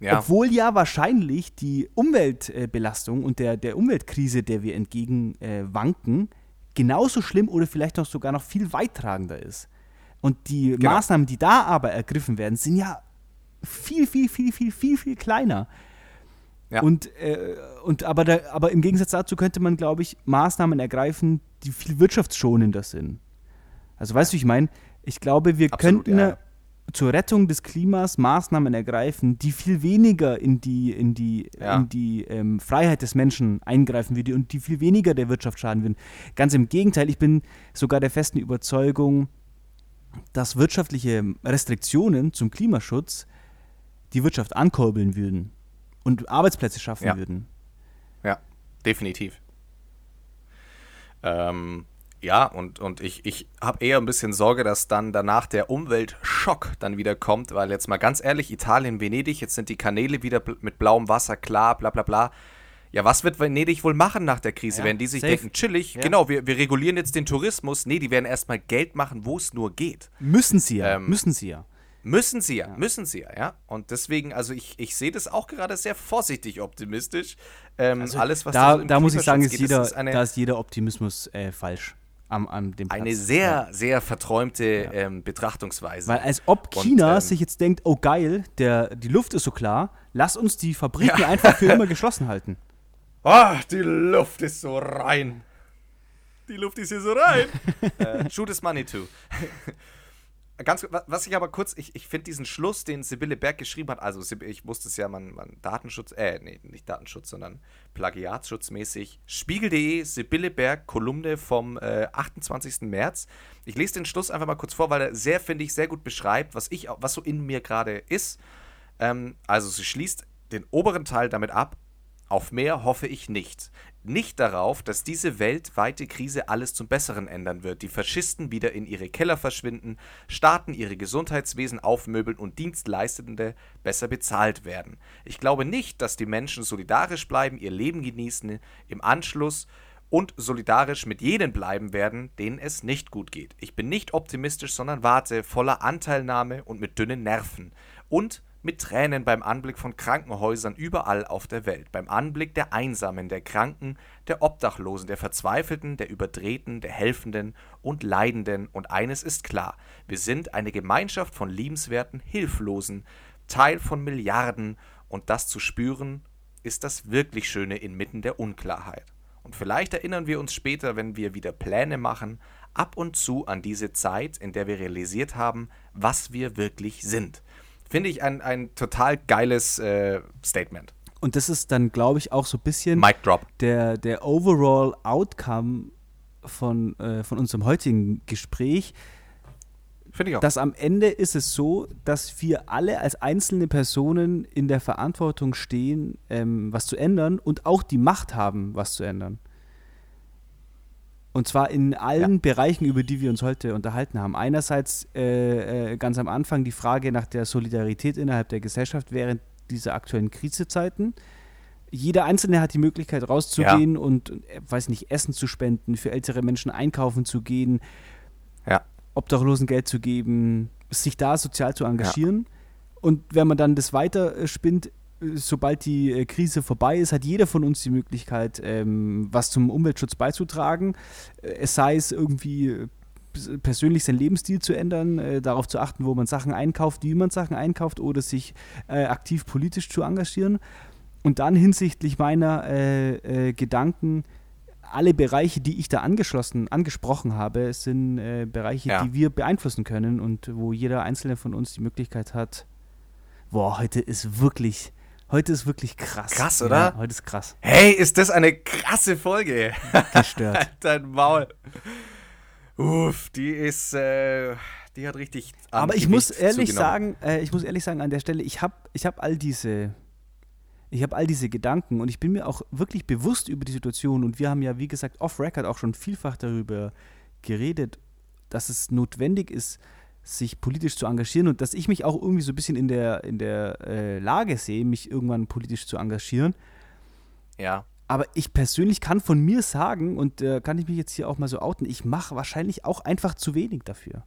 Ja, obwohl ja wahrscheinlich die Umweltbelastung und der, der Umweltkrise, der wir entgegen äh, genauso schlimm oder vielleicht noch sogar noch viel weittragender ist. Und die Genau. Maßnahmen, die da aber ergriffen werden, sind ja viel, viel, viel, viel, viel, viel kleiner. Ja. Und, äh, und aber, da, aber im Gegensatz dazu könnte man, glaube ich, Maßnahmen ergreifen, die viel wirtschaftsschonender sind. Also weißt du, wie ich meine, ich glaube, wir Absolut, könnten ja, zur Rettung des Klimas Maßnahmen ergreifen, die viel weniger in die, in die, Ja. in die ähm, Freiheit des Menschen eingreifen würde und die viel weniger der Wirtschaft schaden würden. Ganz im Gegenteil, ich bin sogar der festen Überzeugung, dass wirtschaftliche Restriktionen zum Klimaschutz die Wirtschaft ankurbeln würden und Arbeitsplätze schaffen Ja. würden. Ja, definitiv. Ähm, ja, und, und ich, ich habe eher ein bisschen Sorge, dass dann danach der Umweltschock dann wieder kommt, weil jetzt mal ganz ehrlich, Italien, Venedig, jetzt sind die Kanäle wieder mit blauem Wasser klar, bla bla bla. Ja, was wird Venedig wohl machen nach der Krise? Ja, Werden die sich safe. denken, chillig, Ja. genau, wir, wir regulieren jetzt den Tourismus. Nee, die werden erstmal Geld machen, wo es nur geht. Müssen sie ja, Ähm, müssen sie ja. Müssen sie ja, müssen sie ja, ja. Und deswegen, also ich, ich sehe das auch gerade sehr vorsichtig optimistisch. Ähm, alles, was Also da, so da muss ich sagen, ist geht, jeder, ist da ist jeder Optimismus äh, falsch am, Platz. eine sehr, Ja. sehr verträumte ähm, Betrachtungsweise. Weil als ob Und, China ähm, sich jetzt denkt, oh geil, der, die Luft ist so klar, lass uns die Fabriken einfach für immer geschlossen halten. Ah, die Luft ist so rein. Die Luft ist hier so rein. äh, shoot is money too. Ganz, wa- was ich aber kurz, ich, ich finde diesen Schluss, den Sibylle Berg geschrieben hat, also ich wusste es ja, man, man Datenschutz, äh, nee, nicht Datenschutz, sondern Plagiatschutzmäßig. Spiegel.de, Sibylle Berg, Kolumne vom äh, 28. März. Ich lese den Schluss einfach mal kurz vor, weil er sehr, finde ich, sehr gut beschreibt, was ich, was so in mir gerade ist. Ähm, also sie schließt den oberen Teil damit ab, auf mehr hoffe ich nicht. Nicht darauf, dass diese weltweite Krise alles zum Besseren ändern wird, die Faschisten wieder in ihre Keller verschwinden, Staaten ihre Gesundheitswesen aufmöbeln und Dienstleistende besser bezahlt werden. Ich glaube nicht, dass die Menschen solidarisch bleiben, ihr Leben genießen, im Anschluss und solidarisch mit jenen bleiben werden, denen es nicht gut geht. Ich bin nicht optimistisch, sondern warte voller Anteilnahme und mit dünnen Nerven. Und mit Tränen beim Anblick von Krankenhäusern überall auf der Welt, beim Anblick der Einsamen, der Kranken, der Obdachlosen, der Verzweifelten, der Überdrehten, der Helfenden und Leidenden. Und eines ist klar, wir sind eine Gemeinschaft von liebenswerten Hilflosen, Teil von Milliarden, und das zu spüren, ist das wirklich Schöne inmitten der Unklarheit. Und vielleicht erinnern wir uns später, wenn wir wieder Pläne machen, ab und zu an diese Zeit, in der wir realisiert haben, was wir wirklich sind. Finde ich ein, ein total geiles äh, Statement. Und das ist dann, glaube ich, auch so ein bisschen Mic drop. der, der overall Outcome von, äh, von unserem heutigen Gespräch, Finde ich auch. dass am Ende ist es so, dass wir alle als einzelne Personen in der Verantwortung stehen, ähm, was zu ändern und auch die Macht haben, was zu ändern. Und zwar in allen Bereichen, über die wir uns heute unterhalten haben. Einerseits äh, äh, ganz am Anfang die Frage nach der Solidarität innerhalb der Gesellschaft während dieser aktuellen Krisezeiten. Jeder Einzelne hat die Möglichkeit rauszugehen und, äh, weiß nicht, Essen zu spenden, für ältere Menschen einkaufen zu gehen, Ja. Obdachlosen Geld zu geben, sich da sozial zu engagieren. Und wenn man dann das weiter äh, spinnt, sobald die äh, Krise vorbei ist, hat jeder von uns die Möglichkeit, ähm, was zum Umweltschutz beizutragen. Äh, es sei es irgendwie äh, pers- persönlich seinen Lebensstil zu ändern, äh, darauf zu achten, wo man Sachen einkauft, wie man Sachen einkauft oder sich äh, aktiv politisch zu engagieren. Und dann hinsichtlich meiner äh, Gedanken, alle Bereiche, die ich da angeschlossen, angesprochen habe, sind Bereiche, Ja. die wir beeinflussen können und wo jeder einzelne von uns die Möglichkeit hat. Boah, heute ist wirklich, heute ist wirklich krass. Krass, Ja, oder? heute ist krass. Hey, ist das eine krasse Folge? Gestört. Halt Dein Maul. Uff, die ist, äh, die hat richtig. Aber ich muss ehrlich zugenommen. sagen, äh, ich muss ehrlich sagen, an der Stelle, ich habe ich hab all diese, ich habe all diese Gedanken und ich bin mir auch wirklich bewusst über die Situation und wir haben ja, wie gesagt, off-Record auch schon vielfach darüber geredet, dass es notwendig ist, sich politisch zu engagieren und dass ich mich auch irgendwie so ein bisschen in der, in der äh, Lage sehe, mich irgendwann politisch zu engagieren. Ja. Aber ich persönlich kann von mir sagen, und äh, kann ich mich jetzt hier auch mal so outen, ich mache wahrscheinlich auch einfach zu wenig dafür.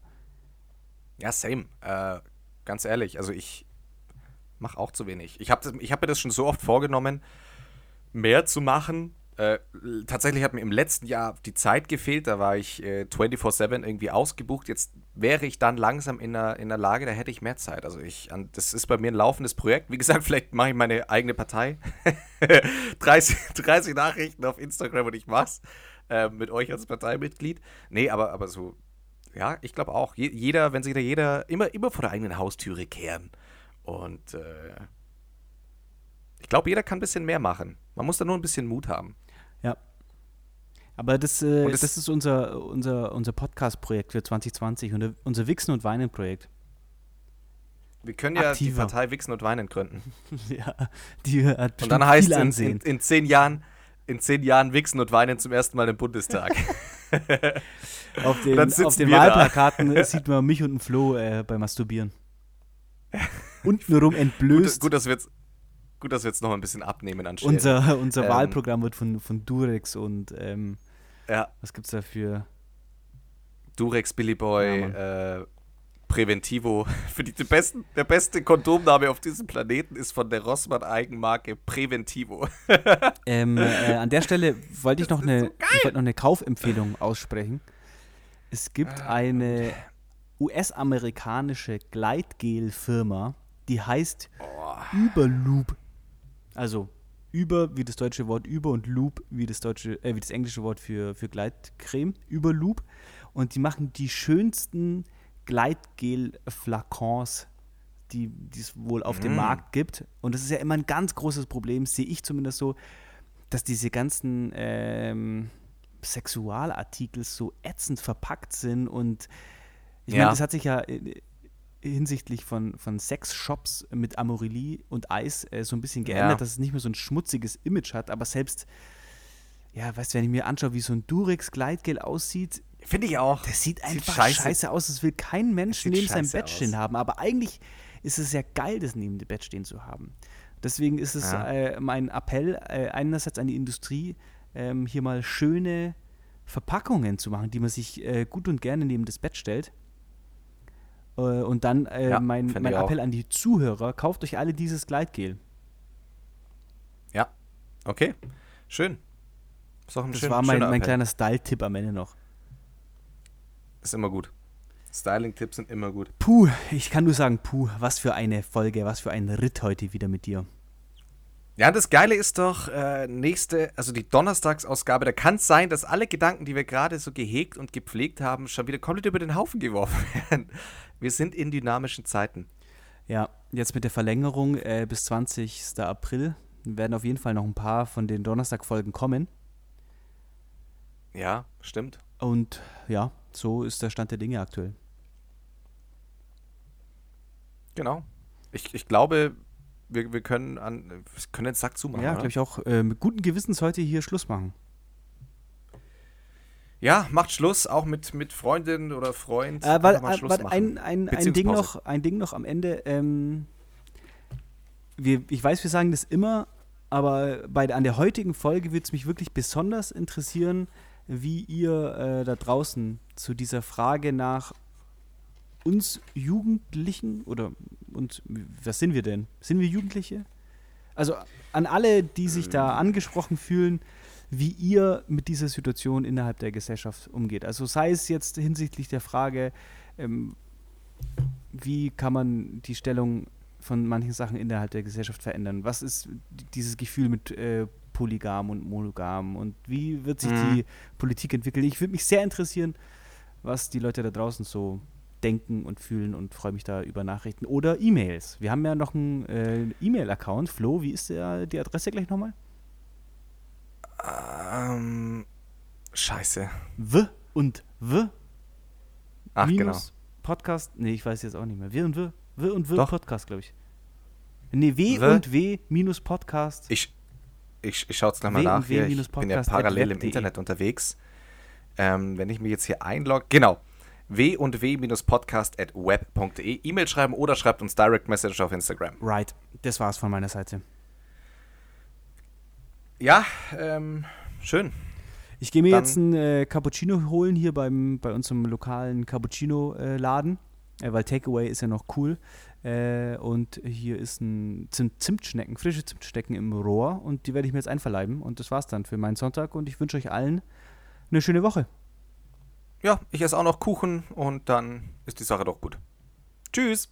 Ja, same. Äh, ganz ehrlich, also ich mache auch zu wenig. Ich habe ich hab mir das schon so oft vorgenommen, mehr zu machen. Äh, tatsächlich hat mir im letzten Jahr die Zeit gefehlt, da war ich äh, 24-7 irgendwie ausgebucht. Jetzt wäre ich dann langsam in der, in der Lage, da hätte ich mehr Zeit. Also ich, das ist bei mir ein laufendes Projekt. Wie gesagt, vielleicht mache ich meine eigene Partei. 30, 30 Nachrichten auf Instagram und ich mach's. Äh, mit euch als Parteimitglied. Nee, aber, aber so, ja, ich glaube auch. Je, jeder, wenn sich da jeder immer, immer vor der eigenen Haustüre kehren. Und äh, ich glaube, jeder kann ein bisschen mehr machen. Man muss da nur ein bisschen Mut haben. Aber das, äh, Und das, es- ist unser, unser, unser Podcast-Projekt für 2020, unser, unser Wichsen und Weinen-Projekt. Wir können ja Aktiver. die Partei Wichsen und Weinen gründen. ja, die hat Und bestimmt dann heißt es in, in, in zehn Jahren, in zehn Jahren Wichsen und Weinen zum ersten Mal im Bundestag. auf den, auf den. Wahlplakaten sieht man mich und einen Flo äh, beim Masturbieren. Untenrum gut, entblößt. gut, dass wir jetzt, gut, dass wir jetzt noch ein bisschen abnehmen an Stellen. unser unser Ähm, Wahlprogramm wird von, von Durex und ähm, ja, was gibt's da für Durex, Billy Boy, Ja, äh, Preventivo. Für die, die besten, der beste Kondomname auf diesem Planeten ist von der Rossmann Eigenmarke Preventivo. Ähm, äh, an der Stelle wollte ich noch eine, so ich wollte noch eine Kaufempfehlung aussprechen. Es gibt Ah, eine US-amerikanische Gleitgel-Firma, die heißt Überloop. Also über wie das deutsche Wort über und Loop wie das deutsche, äh, wie das englische Wort für, für Gleitcreme, Überloop. Und die machen die schönsten Gleitgel-Flakons, die die es wohl auf dem Mm. Markt gibt. Und das ist ja immer ein ganz großes Problem, sehe ich zumindest so, dass diese ganzen ähm, Sexualartikel so ätzend verpackt sind und ich Ja. meine, das hat sich ja äh, hinsichtlich von, von Sexshops mit Amorelie und Eis äh, so ein bisschen geändert, Ja. dass es nicht mehr so ein schmutziges Image hat, aber selbst, ja, weißt du, wenn ich mir anschaue, wie so ein Durex-Gleitgel aussieht, Finde ich auch. das sieht einfach scheiße. scheiße. aus. Das will kein Mensch sieht neben seinem Bett stehen aus. haben. Aber eigentlich ist es ja geil, das neben dem Bett stehen zu haben. Deswegen ist es Ja. äh, mein Appell äh, einerseits an die Industrie, ähm, hier mal schöne Verpackungen zu machen, die man sich äh, gut und gerne neben das Bett stellt. Äh, und dann äh, Ja, mein, mein ich auch. Appell an die Zuhörer, kauft euch alle dieses Gleitgel. Ja, okay. Schön. Ist auch ein Das schön, war mein, mein Appell. kleiner Style-Tipp am Ende noch. Ist immer gut. Styling-Tipps sind immer gut. Puh, ich kann nur sagen, puh, was für eine Folge, was für ein Ritt heute wieder mit dir. Ja, das Geile ist doch, äh, nächste, also die Donnerstagsausgabe, da kann es sein, dass alle Gedanken, die wir gerade so gehegt und gepflegt haben, schon wieder komplett über den Haufen geworfen werden. Wir sind in dynamischen Zeiten. Ja, jetzt mit der Verlängerung äh, bis 20. April werden auf jeden Fall noch ein paar von den Donnerstag-Folgen kommen. Ja, stimmt. Und ja, so ist der Stand der Dinge aktuell. Genau. Ich, ich glaube, wir, wir können, an, wir können den Sack zumachen. ja, glaube ich auch. Äh, mit gutem Gewissens heute hier Schluss machen. Ja, macht Schluss, auch mit, mit Freundin oder Freund. Äh, weil, äh, ein, ein, ein, Ding noch, ein Ding noch am Ende. Ähm, wir, ich weiß, wir sagen das immer, aber bei, an der heutigen Folge würde es mich wirklich besonders interessieren, wie ihr äh, da draußen zu dieser Frage nach uns Jugendlichen oder uns, was sind wir denn? Sind wir Jugendliche? Also an alle, die sich da angesprochen fühlen, wie ihr mit dieser Situation innerhalb der Gesellschaft umgeht. Also sei es jetzt hinsichtlich der Frage, ähm, wie kann man die Stellung von manchen Sachen innerhalb der Gesellschaft verändern? Was ist dieses Gefühl mit äh, Polygam und Monogam und wie wird sich Mhm. die Politik entwickeln? Ich würde mich sehr interessieren, was die Leute da draußen so denken und fühlen und freue mich da über Nachrichten oder E-Mails. Wir haben ja noch einen äh, E-Mail-Account. Flo, wie ist der, die Adresse gleich nochmal? Ähm, scheiße. W und W Ach, genau. Podcast. Nee, ich weiß jetzt auch nicht mehr. W und W. W und W Doch. Podcast, glaube ich. Nee, W, W. und W minus Podcast. Ich, ich, ich schaue jetzt gleich mal W nach. W Hier. Ich bin ja parallel im. Internet unterwegs. Ähm, wenn ich mich jetzt hier einlogge, genau. W und w-podcast at web.de. E-Mail schreiben oder schreibt uns Direct Message auf Instagram. Right. Das war's von meiner Seite. Ja, ähm, schön. Ich gehe mir Dann- jetzt einen äh, Cappuccino holen hier beim, bei unserem lokalen Cappuccino-Laden, äh, weil Takeaway ist ja noch cool. Äh, und hier ist ein Zimt Zimtschnecken, frische Zimtschnecken im Rohr und die werde ich mir jetzt einverleiben. Und das war's dann für meinen Sonntag und ich wünsche euch allen eine schöne Woche. Ja, ich esse auch noch Kuchen und dann ist die Sache doch gut. Tschüss.